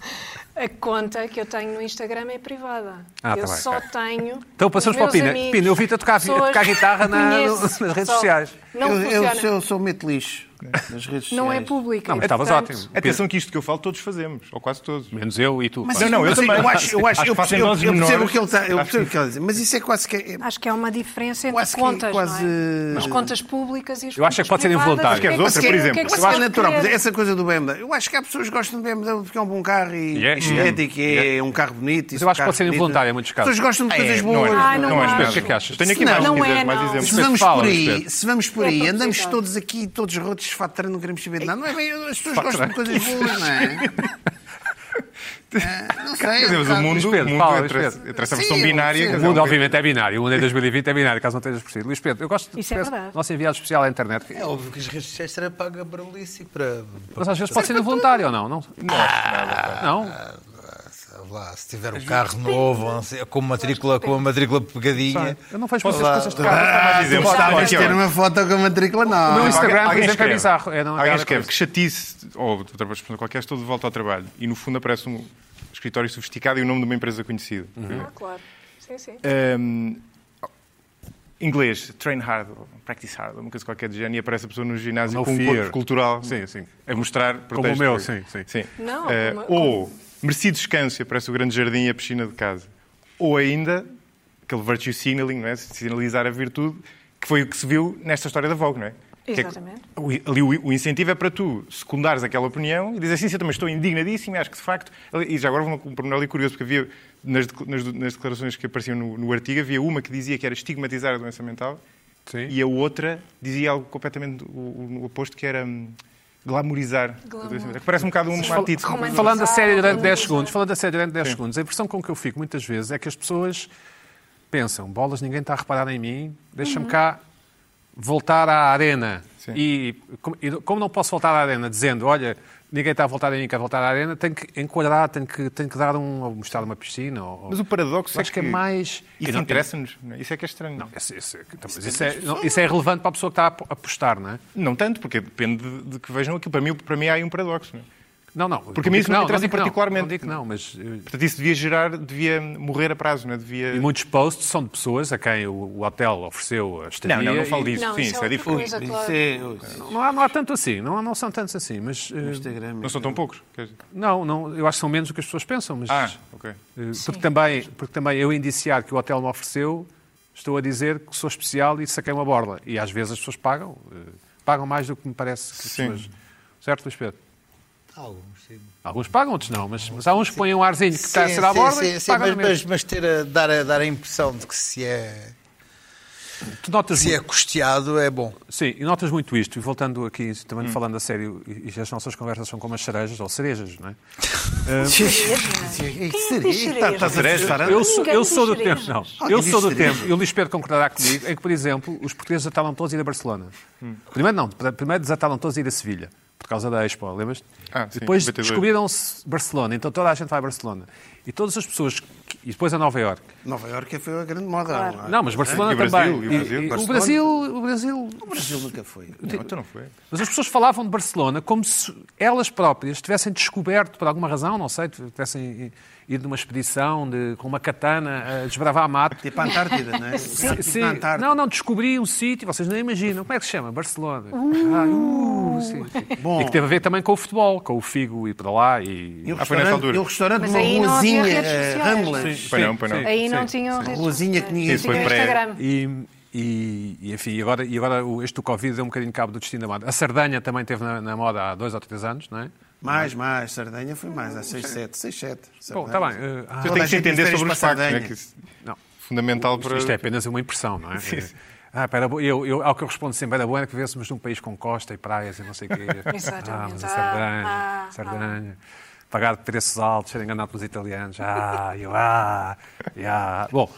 a conta que eu tenho no Instagram é privada. Ah, eu tá bem, só ok. tenho. Então passamos os para o Pina. amigos, Pina, eu vi-te a tocar, tocar guitarra na- nas redes só. sociais. Não eu, eu, funciona. sou, sou meto lixo nas redes sociais. Não é pública. Não, mas e, estavas portanto, ótimo. Atenção que isto que eu falo todos fazemos, ou quase todos. Menos eu e tu. Mas. Não, não, eu mas também. Eu acho, eu acho, Acho eu que percebo, doses eu percebo o que ele está, eu percebo o que ele dizer. Mas isso é quase que é, Acho que há uma diferença entre Quase que- contas, quase- não é? As contas públicas e as Eu acho é que pode ser involuntário. privadas. Queres que é outra, que- por o que exemplo? é que Eu que é natural, querer? mas essa coisa do BMW, eu acho que há pessoas que gostam do BMW porque é um bom carro e é. estético, é um carro bonito. Mas eu acho que pode ser involuntário em muitos As casos. pessoas gostam de É, coisas não boas. é, não, não é. O que é que achas? Tenho aqui Não, mais é, exemplos. Se vamos por aí, É andamos todos aqui, todos rotos de fatura, não queremos saber de nada. Não é bem, as pessoas gostam de coisas boas, não é? Ah, não sei. Quer dizer, é mas o mundo, Luís o Pedro, mundo fala, entre, Luís Pedro. entre essa Sim, versão eu binária... quer O mundo, um obviamente, é binário. O mundo em 2020 é binário, caso não tenhas percebido. Luís Pedro, eu gosto Isso é parece- verdade. nosso enviado especial à internet. É óbvio que as redes sociais será paga para e para. Mas às vezes pode ser involuntário ou não? Não. Não. Lá, se tiver um carro novo, ou não sei, com matrícula, com a matrícula pegadinha. Eu não muitas lá- coisas de carro. aqui, ter uma foto com a matrícula, O não. meu Instagram, por Alguém exemplo, é escreve. bizarro. É, não, Alguém é escreve coisa. que chatice, ou outra pessoa qualquer, estou de volta ao trabalho. E no fundo aparece um escritório sofisticado e o nome de uma empresa conhecida. Ah, claro. Sim, sim. Um, inglês, train hard, practice hard, ou uma coisa qualquer de género, e aparece a pessoa no ginásio No com um fear. corpo cultural Sim, sim. a mostrar Como o meu, sim, sim. Não, Eh, como- ou merecido descanso, e aparece o grande jardim e a piscina de casa. Ou ainda, aquele virtue signaling, não é? sinalizar a virtude, que foi o que se viu nesta história da Vogue, não é? Que é que- Exatamente. ali o, o incentivo é para tu secundares aquela opinião e dizer assim, eu também estou indignadíssimo e acho que de facto. E já agora vou um pormenor ali curioso, porque havia nas, nas, nas declarações que apareciam no, no artigo, havia uma que dizia que era estigmatizar a doença mental Sim. e a outra dizia algo completamente o, o- o oposto, que era hum, glamorizar Glamour. Parece um bocado um antítese. Romantizar, Falando a sério durante 10 romantizar. segundos, falando a sério durante 10 Sim. segundos, a impressão com que eu fico muitas vezes é que as pessoas pensam, bolas, ninguém está a reparar em mim, deixa-me cá voltar à arena. Sim. E como não posso voltar à arena dizendo, olha, ninguém está a voltar em mim, quer voltar à arena, tenho que enquadrar, tenho que, tenho que dar um, ou mostrar uma piscina. Ou, Mas o paradoxo Eu é acho que é que mais... Isso E não- interessa-nos. é? Isso é que é estranho. Não, isso, isso- então, mas isso é, não, isso é relevante para a pessoa que está a ap- a apostar, não é? Não tanto, porque depende de, de que vejam aquilo. Para mim, para mim há aí um paradoxo. Não é? Não, não. Porque a mim digo isso não me interessa digo não, particularmente. Não digo que não, mas... eh, Portanto, isso devia gerar, devia morrer a prazo, não é? Devia... E muitos posts são de pessoas a quem o, o hotel ofereceu a estadia. Não, não, não falo e- disso. Não, Sim, isso é é diferente. é... Não há, não há tanto assim, não, há- não são tantos assim, mas... eh, Instagram. Não são tão poucos. não, não, eu acho que são menos do que as pessoas pensam, mas... Ah, ok. eh, porque, também, porque também eu indiciar que o hotel me ofereceu, estou a dizer que sou especial e saquei uma borla. E às vezes as pessoas pagam, pagam mais do que me parece que as Sim. pessoas... Certo, Luís Pedro? Alguns, sim. Alguns pagam, outros não, mas, mas há uns que põem um arzinho que está a Sim, ser à sim, borla sim, e sim, pagam mas, mas, mas ter a, dar, a, dar a impressão de que se é, Tu notas se é muito- custeado é bom. Sim, e notas muito isto, e voltando aqui, também Hum. falando a sério, e, e as nossas conversas são como as cerejas, ou cerejas, não é? Eu sou, do cerejas. tempo, não. Eu sou do tempo, e o Luís Pedro concordará comigo, em que, por exemplo, os portugueses estavam todos a ir a Barcelona. Primeiro não, primeiro desataram todos a ir a Sevilha, por causa da Expo, lembras? Ah, depois 92. descobriram-se Barcelona, então toda a gente vai a Barcelona. E todas as pessoas, que- e depois a Nova Iorque. Nova Iorque foi a grande moda. Claro. Não, mas Barcelona E o Brasil, também. e o Brasil? o Barcelona? Brasil, o Brasil, O Brasil nunca foi. Não, então não foi. Mas as pessoas falavam de Barcelona como se elas próprias tivessem descoberto, por alguma razão, não sei, tivessem ido numa expedição de, com uma katana a desbravar mato. Tipo a Antártida, não é? Tipo Sim, na Antártida. não, não, descobri um sítio, vocês nem imaginam. Como é que se chama? Barcelona. Ah, uh, sim, sim. Bom. E que teve a ver também com o futebol, com o Figo ir para lá e... E um Ah, foi nessa restaurante, altura. e um restaurante não havia ruazinha, redes eh. Ramblas. Pois não, pois não. Aí não Sim, tinham sim. redes Ruazinha que ninguém foi Instagram. E, e, e, enfim, e agora, e agora o- este do Covid deu um bocadinho cabo do destino da moda. A Sardanha também esteve na, na moda há dois ou três anos, não é? Mais, mais. Sardanha foi mais. Há 6, 7. 6, 7. Bom, está bem. ah, Eu tenho que entender sobre os factos, não é? Sardanha. Que isso não. é fundamental para... Isto é apenas uma impressão, não é? Ah, pera, eu, eu, ao que eu respondo sempre, era bom era que vivêssemos num país com costa e praias e não sei o quê. Exatamente. Ah, mas a Ah, Sardanha, ah, Sardanha. Pagar preços altos, ser enganado pelos italianos. Ah, eu, ah, yeah. Bom,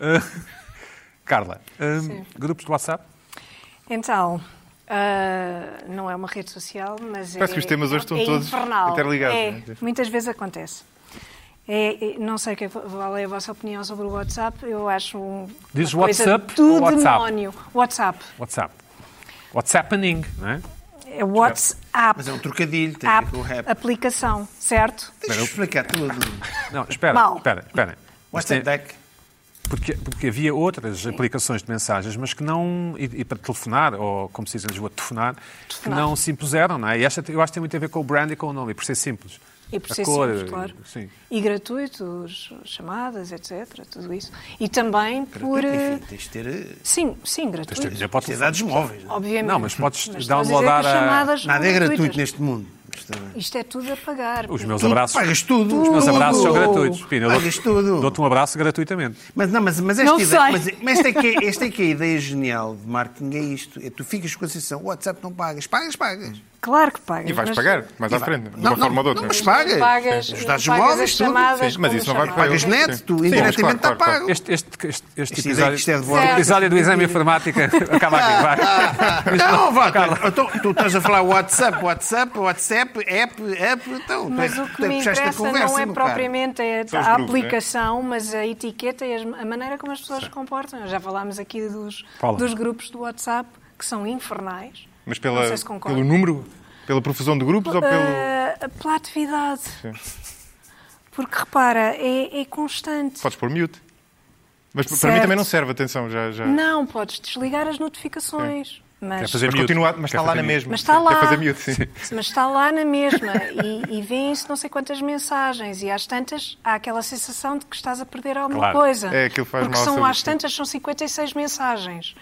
eh, Carla, eh, grupos de WhatsApp? Então, ah, não é uma rede social, mas Parece é, que os temas hoje estão é todos infernal. interligados, É, não é? muitas vezes acontece. É, é, não sei que, qual é a vossa opinião sobre o WhatsApp. Eu acho um, coisa WhatsApp do WhatsApp? demónio. WhatsApp. WhatsApp. WhatsApping, não é? É WhatsApp. Mas é um trocadilho. Tem a App, ver com o rap. aplicação, certo? Deixa eu explicar tudo. Não, espera, Mal. espera, espera. WhatsApp tem- deck. Porque, porque havia outras aplicações de mensagens, mas que não. E, e para telefonar, ou como se diz em Lisboa, telefonar, que Telefonar. não se impuseram, não é? E esta, eu acho que tem muito a ver com o brand e com o nome, e por ser simples. E por ser cor, simples, claro. Sim. E gratuitos, chamadas, etc. Tudo isso. E também por. eh, Enfim, tens de ter, eh, Sim, sim, Tens de ter dados móveis. não é? Obviamente. Não, mas podes dizer downloadar que a- Nada é gratuito neste mundo. Isto é- Isto é tudo a pagar. Os meus Tu abraços. Pagas tudo. Os meus abraços são gratuitos. Pina, Pagas dou-te tudo. dou-te um abraço gratuitamente. Mas não, mas, mas esta Não ideia, mas, mas esta, é que é, esta é que é a ideia genial de marketing, é isto. É, tu ficas com a sensação, o WhatsApp não pagas. Pagas, pagas. Claro que pagas. E vais mas pagar, mais à frente, de uma forma ou de outra. Não, mas pagas. Pagas, Os dados móveis, tudo. Sim, mas isso não vai chamadas. Pagas net, tu indiretamente está pago. Este, este, este, este episódio, que isto é de episódio do exame informática acaba aqui. Vai. Não, vá, tu, então, tu estás a falar WhatsApp, WhatsApp, WhatsApp, app, app, então, Mas tu, é- o que me interessa conversa, não é propriamente a, grupos, aplicação, mas a etiqueta e a maneira como as pessoas se comportam. Já falámos aqui dos grupos do WhatsApp, que são infernais. Mas pela, se pelo número, pela profusão de grupos ou pelo... Ah, pela atividade. Porque, repara, é, é constante. Podes pôr mute. Mas para Certo. mim também não serve, atenção, já... já... Não, podes desligar as notificações. É Mas, fazer Mas, miúdo. continua, mas Quer está lá fazer na mesma. Mas está lá. Quer fazer miúdo, sim. mas está lá na mesma e, e vêem-se não sei quantas mensagens e às tantas há aquela sensação de que estás a perder alguma Claro. coisa. É, aquilo faz Porque mal são às tantas são 56 mensagens.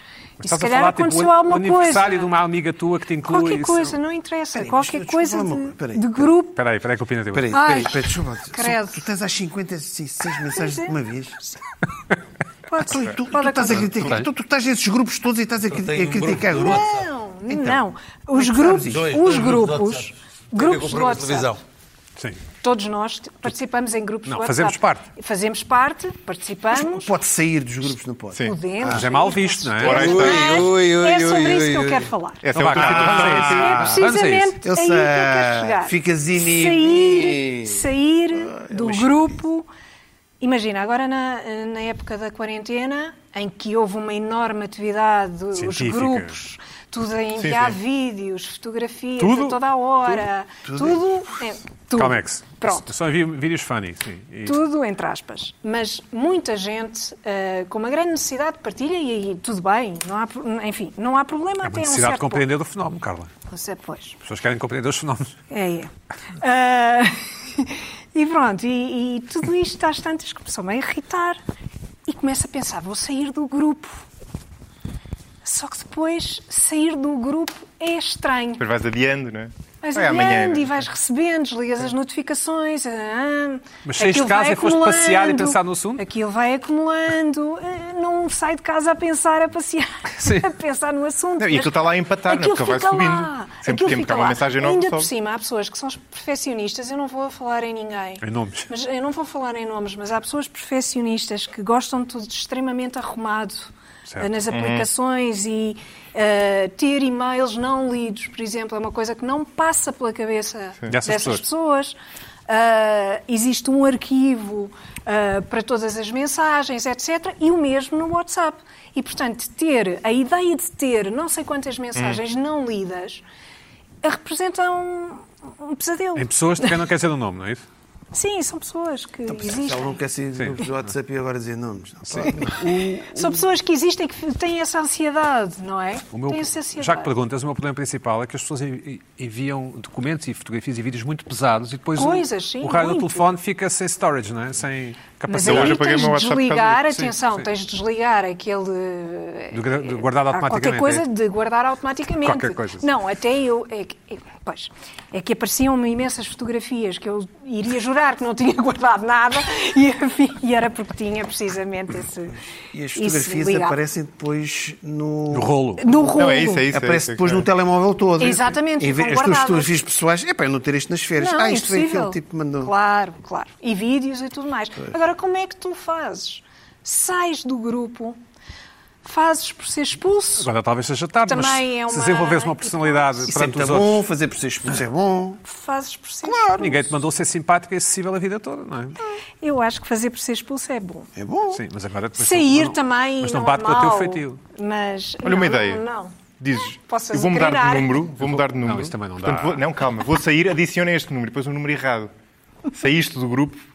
e se calhar falar, tipo, aconteceu o alguma aniversário coisa. de uma amiga tua que te inclui. Qualquer isso. coisa, não interessa. Peraí, Qualquer mas coisa desculpa uma de, coisa. Peraí, de peraí. grupo. Espera aí, espera aí que o Pina teve. Peraí, Ai, peraí, peraí, desculpa. lá. credo. Tu tens às 56 mensagens de uma vez. Pode, Tu, tu, tu pode estás a acontecer. criticar. Tu, tu estás nesses grupos todos e estás a, a um criticar de grupos. Não, Então, não. é Os que grupos, os dois grupos grupos, de WhatsApp. Sim. Todos nós participamos em grupos Não, de WhatsApp. fazemos parte. Fazemos parte, participamos. Pode sair dos grupos, não pode? Sim. Podemos. Mas é mal visto, não é? Mas Ui, ui, é ui, sobre ui, isso que eu ui. quero falar. É Então. É vamos a isso. precisamente Eu aí que eu quero chegar. Ficas inibido. Sair, sair do mas- grupo. Imagina, agora na, na época da quarentena, em que houve uma enorme atividade, os Científica. grupos, tudo a enviar sim. vídeos, fotografias Tudo? a toda a hora, tudo. é, tudo. Comex. Pronto. Só envio vídeos funny. Sim. E- Tudo entre aspas. Mas muita gente eh, com uma grande necessidade de partilha e aí tudo bem. Não há, enfim, não há problema É até uma um necessidade de certo compreender o fenómeno, Carla. ponto. Você, pois. As pessoas querem compreender os fenómenos. É, é. Ah, e pronto, e, e tudo isto às tantas começou-me a irritar e começo a pensar, vou sair do grupo. Só que depois sair do grupo é estranho. Depois vais adiando, não é? Vais é? e vais recebendo, desligas as notificações. ah, Mas saíste de casa e foste passear e pensar no assunto? Aquilo vai acumulando. ah, Não sai de casa a pensar, a passear, Sim. a pensar no assunto. Não, e aquilo está lá a empatar, não é? aquilo Porque vai fica subindo. lá. Sempre que fica há uma lá. mensagem nova, Ainda por cima, há pessoas que são perfeccionistas, eu não vou falar em ninguém. Em nomes. Mas eu não vou falar em nomes, mas há pessoas perfeccionistas que gostam de tudo extremamente arrumado Certo. nas Uhum. aplicações e eh, ter e-mails não lidos, por exemplo, é uma coisa que não passa pela cabeça Dessas dessas, pessoas. pessoas. Ah, existe um arquivo ah, para todas as mensagens, etc. E o mesmo no WhatsApp. E, portanto, ter a ideia de ter não sei quantas mensagens não lidas representa um, um pesadelo. Em pessoas de quem não quer dizer o nome, não é isso? Sim, são pessoas que existem. Ela não quer Sim. grupos de WhatsApp e agora dizer nomes. Não, São pessoas que existem que têm essa ansiedade, não é? O meu- têm essa ansiedade. já que perguntas, o meu problema principal é que as pessoas envi- enviam documentos e fotografias e vídeos muito pesados e depois o- Coisas, sim, o, raio do telefone fica sem storage, não é? Sem Mas capacidade. aí hoje apaguei o tens meu de desligar, disso. Sim, atenção, sim. tens de desligar aquele... De de guardar automaticamente, Qualquer coisa é? de guardar automaticamente. Qualquer coisa, sim. Não, até eu... É, é- pois, é que apareciam-me imensas fotografias que eu iria jurar que não tinha guardado nada e, e era porque tinha precisamente esse... E as fotografias aparecem depois no. No rolo. No rolo. Não, é isso, é isso. Aparece é isso, depois é no telemóvel todo. Exatamente, Em vez- tuas fotografias pessoais. É para eu não ter isto nas férias. Não, ah, isto impossível. aquele tipo que mandou. Claro, claro. E vídeos e tudo mais. Agora, como é que tu fazes? Sais do grupo, fazes por ser expulso. Agora talvez seja tarde, mas Também é se uma- desenvolvesse uma personalidade Isso é perante muito os bom, outros, fazer por ser expulso é bom. Fazes por ser expulso. ninguém te mandou ser simpática e acessível a vida toda, não é? Eu acho que fazer por ser expulso é bom. É bom. Sim, mas agora depois Sair não- também Mas não, não bate é com o teu feitio. Mas, Olha uma não, ideia. Não, não. Dizes, Posso eu vou mudar de número, vou mudar de número. Não, isso também não dá. Portanto, vou- não, calma, vou sair, adiciona este número, depois um número errado. Saíste do grupo, Não.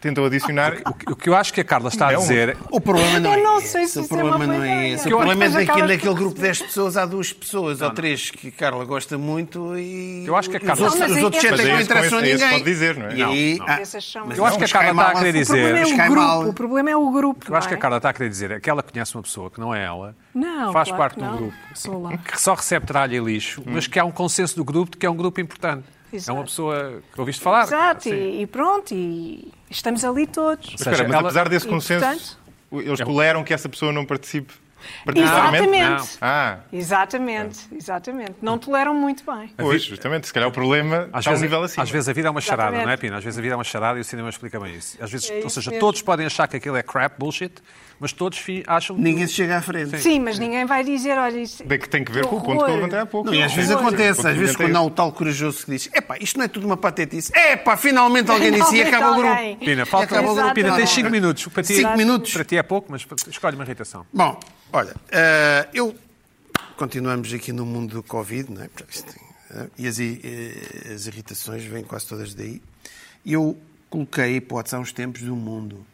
Tentam adicionar. O que- O que eu acho que a Carla está a Não. dizer O problema não é Eu não esse. sei se o é problema não é esse. Que O problema é acabas naquele grupo de 10 pessoas há duas pessoas ou três que a Carla gosta muito e. Eu acho que a os Carla- outros, Não, os outros é- sete não é esse- interessam a ninguém. pode dizer, não é? E aí, Não, ah, Eu acho não, que a os Carla está a querer O problema é dizer- os o grupo. O problema é o grupo. Eu acho que a não é? Carla está a querer dizer é que ela conhece uma pessoa que não é ela, Não, faz claro parte de um não. grupo, que só recebe tralha e lixo, mas que há um consenso do grupo de que é um grupo importante. É Exato. uma pessoa que ouviste falar. Exato, e, e pronto, e estamos ali todos. Mas espera, mas ela- apesar desse E, consenso, portanto- eles toleram que essa pessoa não participe? Exatamente. Ah, Exatamente, exatamente. Não toleram muito bem. pois, justamente. Se calhar o problema Às está a um vezes, nível acima. às vezes a vida é uma charada, Exatamente. não é, Pina? Às vezes a vida é uma charada e o cinema explica bem isso. Às vezes, É ou isso seja, mesmo. todos podem achar que aquilo é crap, bullshit, mas todos acham que... Ninguém se chega à frente. Sim, mas ninguém vai dizer, olha, isso... Bem que tem que ver com o ponto que eu levantei há pouco. Não, e às vezes Horror. acontece, às vezes quando há o tal corajoso que diz epá, isto não é tudo uma patetice. Epá, finalmente alguém disse e acaba o grupo. Pina, falta... acaba o grupo. Pina, tens Exato. 5 minutos. Para ti, Cinco minutos? Para ti é pouco, mas escolhe uma irritação. Bom, olha, eh, eu continuamos aqui no mundo do Covid, não é? Eh, E as, eh, as irritações vêm quase todas daí. E eu coloquei a hipótese há uns tempos do mundo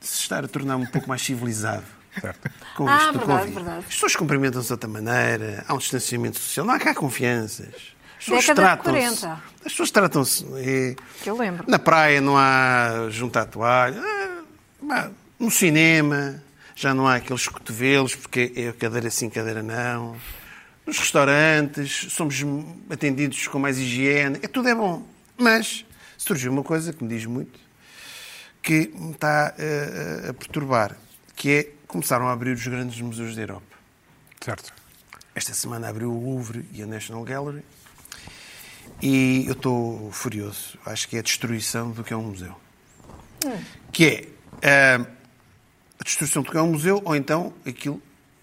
de se estar a tornar um pouco mais civilizado. com Ah, isto do verdade, Covid. verdade. As pessoas cumprimentam-se de outra maneira, há um distanciamento social, não há cá confianças. As pessoas tratam-se. 40. As pessoas tratam-se. Que eu lembro. Na praia não há juntar toalha. Ah, No cinema já não há aqueles cotovelos, porque é cadeira sim, cadeira não. Nos restaurantes somos atendidos com mais higiene. É, tudo é bom. Mas surgiu uma coisa que me diz muito, que me está eh, a perturbar, que é começaram a abrir os grandes museus da Europa. Certo. Esta semana abriu o Louvre e a National Gallery. E eu estou furioso. Acho que é a destruição do que é um museu. Que é ah, a destruição do que é um museu, ou então aquilo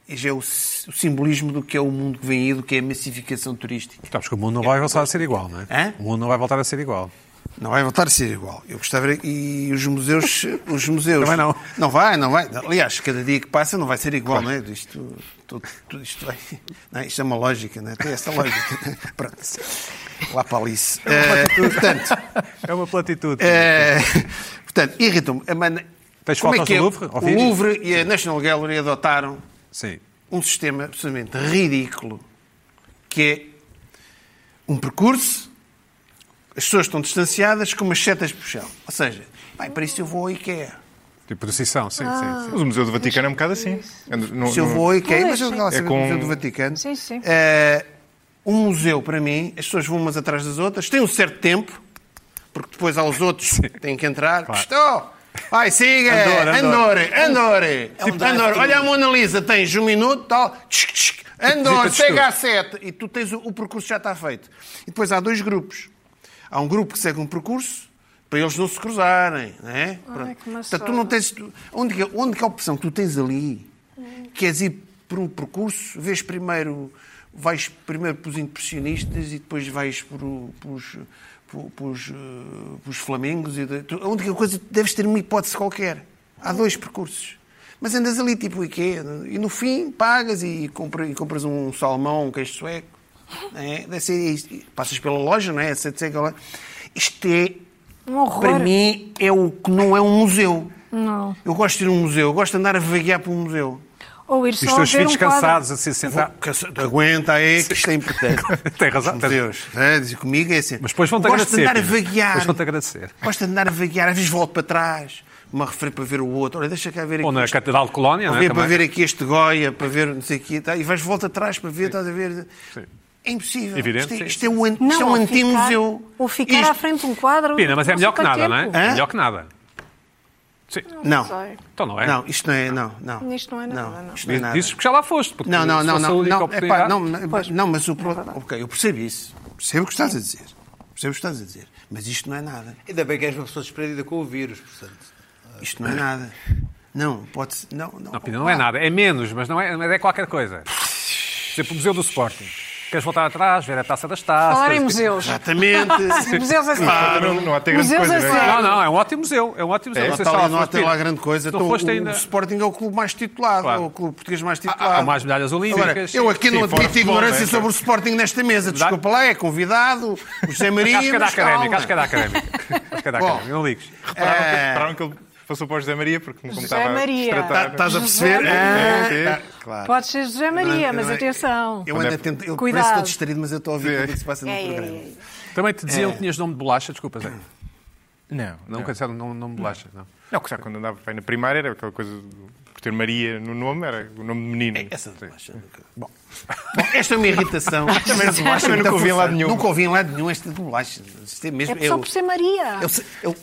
já é o, si- o simbolismo do que é o mundo que vem aí, do que é a massificação turística. Sabes que o mundo não vai voltar a ser igual, não é? Hã? O mundo não vai voltar a ser igual. Não vai voltar a ser igual. Eu gostava e os museus, os museus Também não. Não vai, não vai. Aliás, cada dia que passa não vai ser igual, não é? Isto, tudo, tudo isto vai. Não, é? isto é uma lógica, não é? Tem essa lógica. é? Pronto. Lá para Alice. Eh, portanto, É uma platitude. eh, portanto, irritam-me. a Tens Como é que é? Louvre, O? Louvre e a National Gallery adotaram Sim. um sistema absolutamente ridículo, que é um percurso, as pessoas estão distanciadas com umas setas de puxão. Ou seja, bem, para isso eu vou ao IKEA. Tipo procissão, sim, sim, sim. Mas o Museu do Vaticano é um bocado assim. No- Se eu vou ao IKEA, mas eu sim. lá É saber com- o Museu do Vaticano. Sim, sim. Eh, um museu, para mim, as pessoas vão umas atrás das outras, tem um certo tempo, porque depois há os outros que têm que entrar. Estou! Vai, siga! Andor, Andor. Andor! Andor! Andor! drive-thru. Olha a Mona Lisa, tens um minuto, tal. Tchic, tchic. Andor, Visita de chega a sete. E tu tens o, o percurso já está feito. E depois há dois grupos. Há um grupo que segue um percurso para eles não se cruzarem. Não é? Portanto, tu não tens. tu- Onde, que- onde que é a opção que tu tens ali? Queres ir por um percurso, vês primeiro, vais primeiro pelos impressionistas e depois vais por, o- pelos, por- pelos, eh, flamengos. E de, a única coisa, deves ter uma hipótese qualquer. Há dois percursos. Mas andas ali tipo o IKEA e no fim pagas e, compra- e compras um salmão, um queijo sueco. É? Deve ser isto. Passas pela loja, não é? Isto é Um horror. para mim é o que não é um museu. Não. Eu gosto de ir a um museu, eu gosto de andar a vaguear por um museu. Ou ir E só os teus filhos um quadro. cansados a se sentar. Cansa- Aguenta aí, que isto é importante. Tem razão. Os museus. É, diz comigo é assim. Mas depois vão-te gosto de agradecer. andar a vaguear. Depois vão-te agradecer. Gosto de andar a vaguear, às vezes volto para trás, uma referir para ver o outro. Olha, deixa cá ver aqui. Ou na este- Catedral de Colónia, não é? ver, para Também. ver aqui este Goya, para ver não sei o quê. tá? E vais volta atrás para ver, estás a ver. É impossível. Evidente, isto é, sim. isto é um, Não, isto é um anti-museu. ficar- Ou ficar Isto- à frente de um quadro. Pina, mas é melhor que nada, quanto não é? tempo. É Hã? melhor que nada. Sim. Não. sei. Então não é? Não, isto não é. Não, não. Isto não é nada, não. Isto não é nada. Dizes porque já lá foste. Porque Não, não, não, não, não, epá, não, não, Pois. não, mas o pro... verdade. Ok, eu percebo isso. Percebo o que estás a dizer. Percebo o que estás a dizer. Mas isto não é nada. Ainda bem que és uma pessoa desprendida com o vírus, portanto. Isto não é nada. Não, pode ser. Não, não. Não, não é nada. É menos, mas não é, mas é qualquer coisa. Por exemplo, o Museu do Sporting. Queres voltar atrás, ver a taça das taças? Falar em museus. Exatamente. Museus a sério. Não, não há ter grande Museus coisa, a não é? Não, não, é um ótimo museu. É um ótimo museu. Não Não sei se está já ali, não há ter lá grande coisa. Então, o, ainda- o Sporting é o clube mais titulado, Claro. é o clube português mais Há, titulado. há mais medalhas olímpicas. Agora, eu aqui não admito ignorância não é? sobre o Sporting nesta mesa. Desculpa lá, é convidado, o José Maria. Acho que é da académica, acho que é da académica. Acho que é da académica, não ligues. É. repararam que ele passou para o José Maria, porque como José estava Maria. a Tá- tratar... Estás a perceber? Ah, tá, claro. Pode ser José Maria, mas Eu- atenção. Eu ainda tento. Eu Cuidado. parece que estou distraído, mas eu estou a ouvir tudo o que se passa no É, é, programa. é. Também te diziam que tinhas nome de bolacha, desculpa, Zé. Não, Não, nome nome de bolacha, não. Não, que já quando andava bem na primária era aquela coisa, por ter Maria no nome, era o nome de menino. Essa de bolacha. nunca- Bom. Bom, esta é uma irritação. Também bolacha nunca ouvi em lado nenhum. Nunca ouvi em lado nenhum esta de bolacha. Isto é mesmo. É só por ser Maria. eu, eu,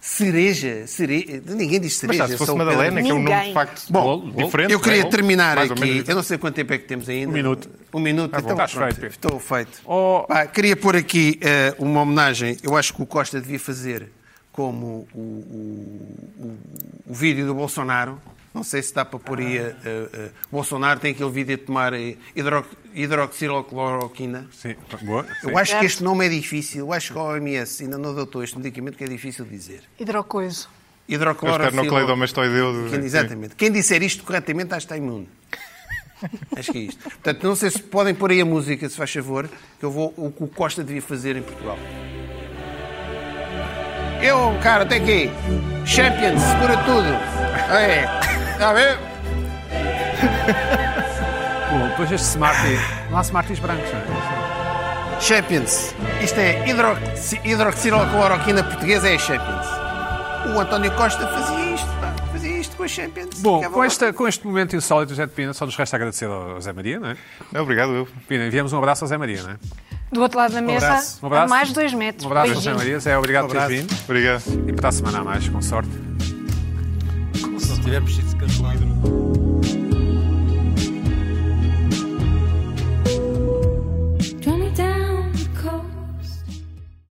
cereja, cereja. Ninguém diz Mas cereja. já, se fosse. Madalena, que é um nome de facto Bom, bolo, diferente. Eu queria é? terminar Mais aqui. Eu não sei quanto tempo é que temos ainda. Um minuto. Um minuto. Ah, então, estás pronto, feito. Estou feito. Oh. Pá, queria pôr aqui eh, uma homenagem. Eu acho que o Costa devia fazer como o, o, o, o vídeo do Bolsonaro. Não sei se dá para pôr aí. eh, eh, o Bolsonaro tem aquele vídeo de tomar eh, hidro, hidroxilocloroquina. Sim, boa. Eu acho que este nome é difícil. Eu acho que a OMS ainda não adotou este medicamento que é difícil de dizer. Hidrocoiso. Hidrocloroquina. sim. Exatamente. Quem disser isto corretamente, acho que está imune. Acho que é isto. Portanto, não sei se podem pôr aí a música, se faz favor, que eu vou o que o Costa devia fazer em Portugal. Eu, cara, até aqui. Champions, segura tudo. É. Está a ver? Bom, depois este Smarties. Não há Smarties brancos, não é? Champions. Isto é hidroxi- hidroxilocloroquina portuguesa, é a Champions. O António Costa fazia isto, pá. Fazia isto com a Champions. Bom, Ficava com, esta, com este momento insólito, José de Pina, só nos resta agradecer ao Zé Maria, não é? Não, obrigado, eu. Pina, enviamos um abraço ao Zé Maria, não é? Do outro lado da mesa, abraço. Um abraço. a mais de dois metros. Um abraço Zé Beijinho. Maria. Zé, obrigado Um por teres vindo. Obrigado. E para a semana a mais, com sorte. Nasıl? Diğer bir şey sıkıntı var mı?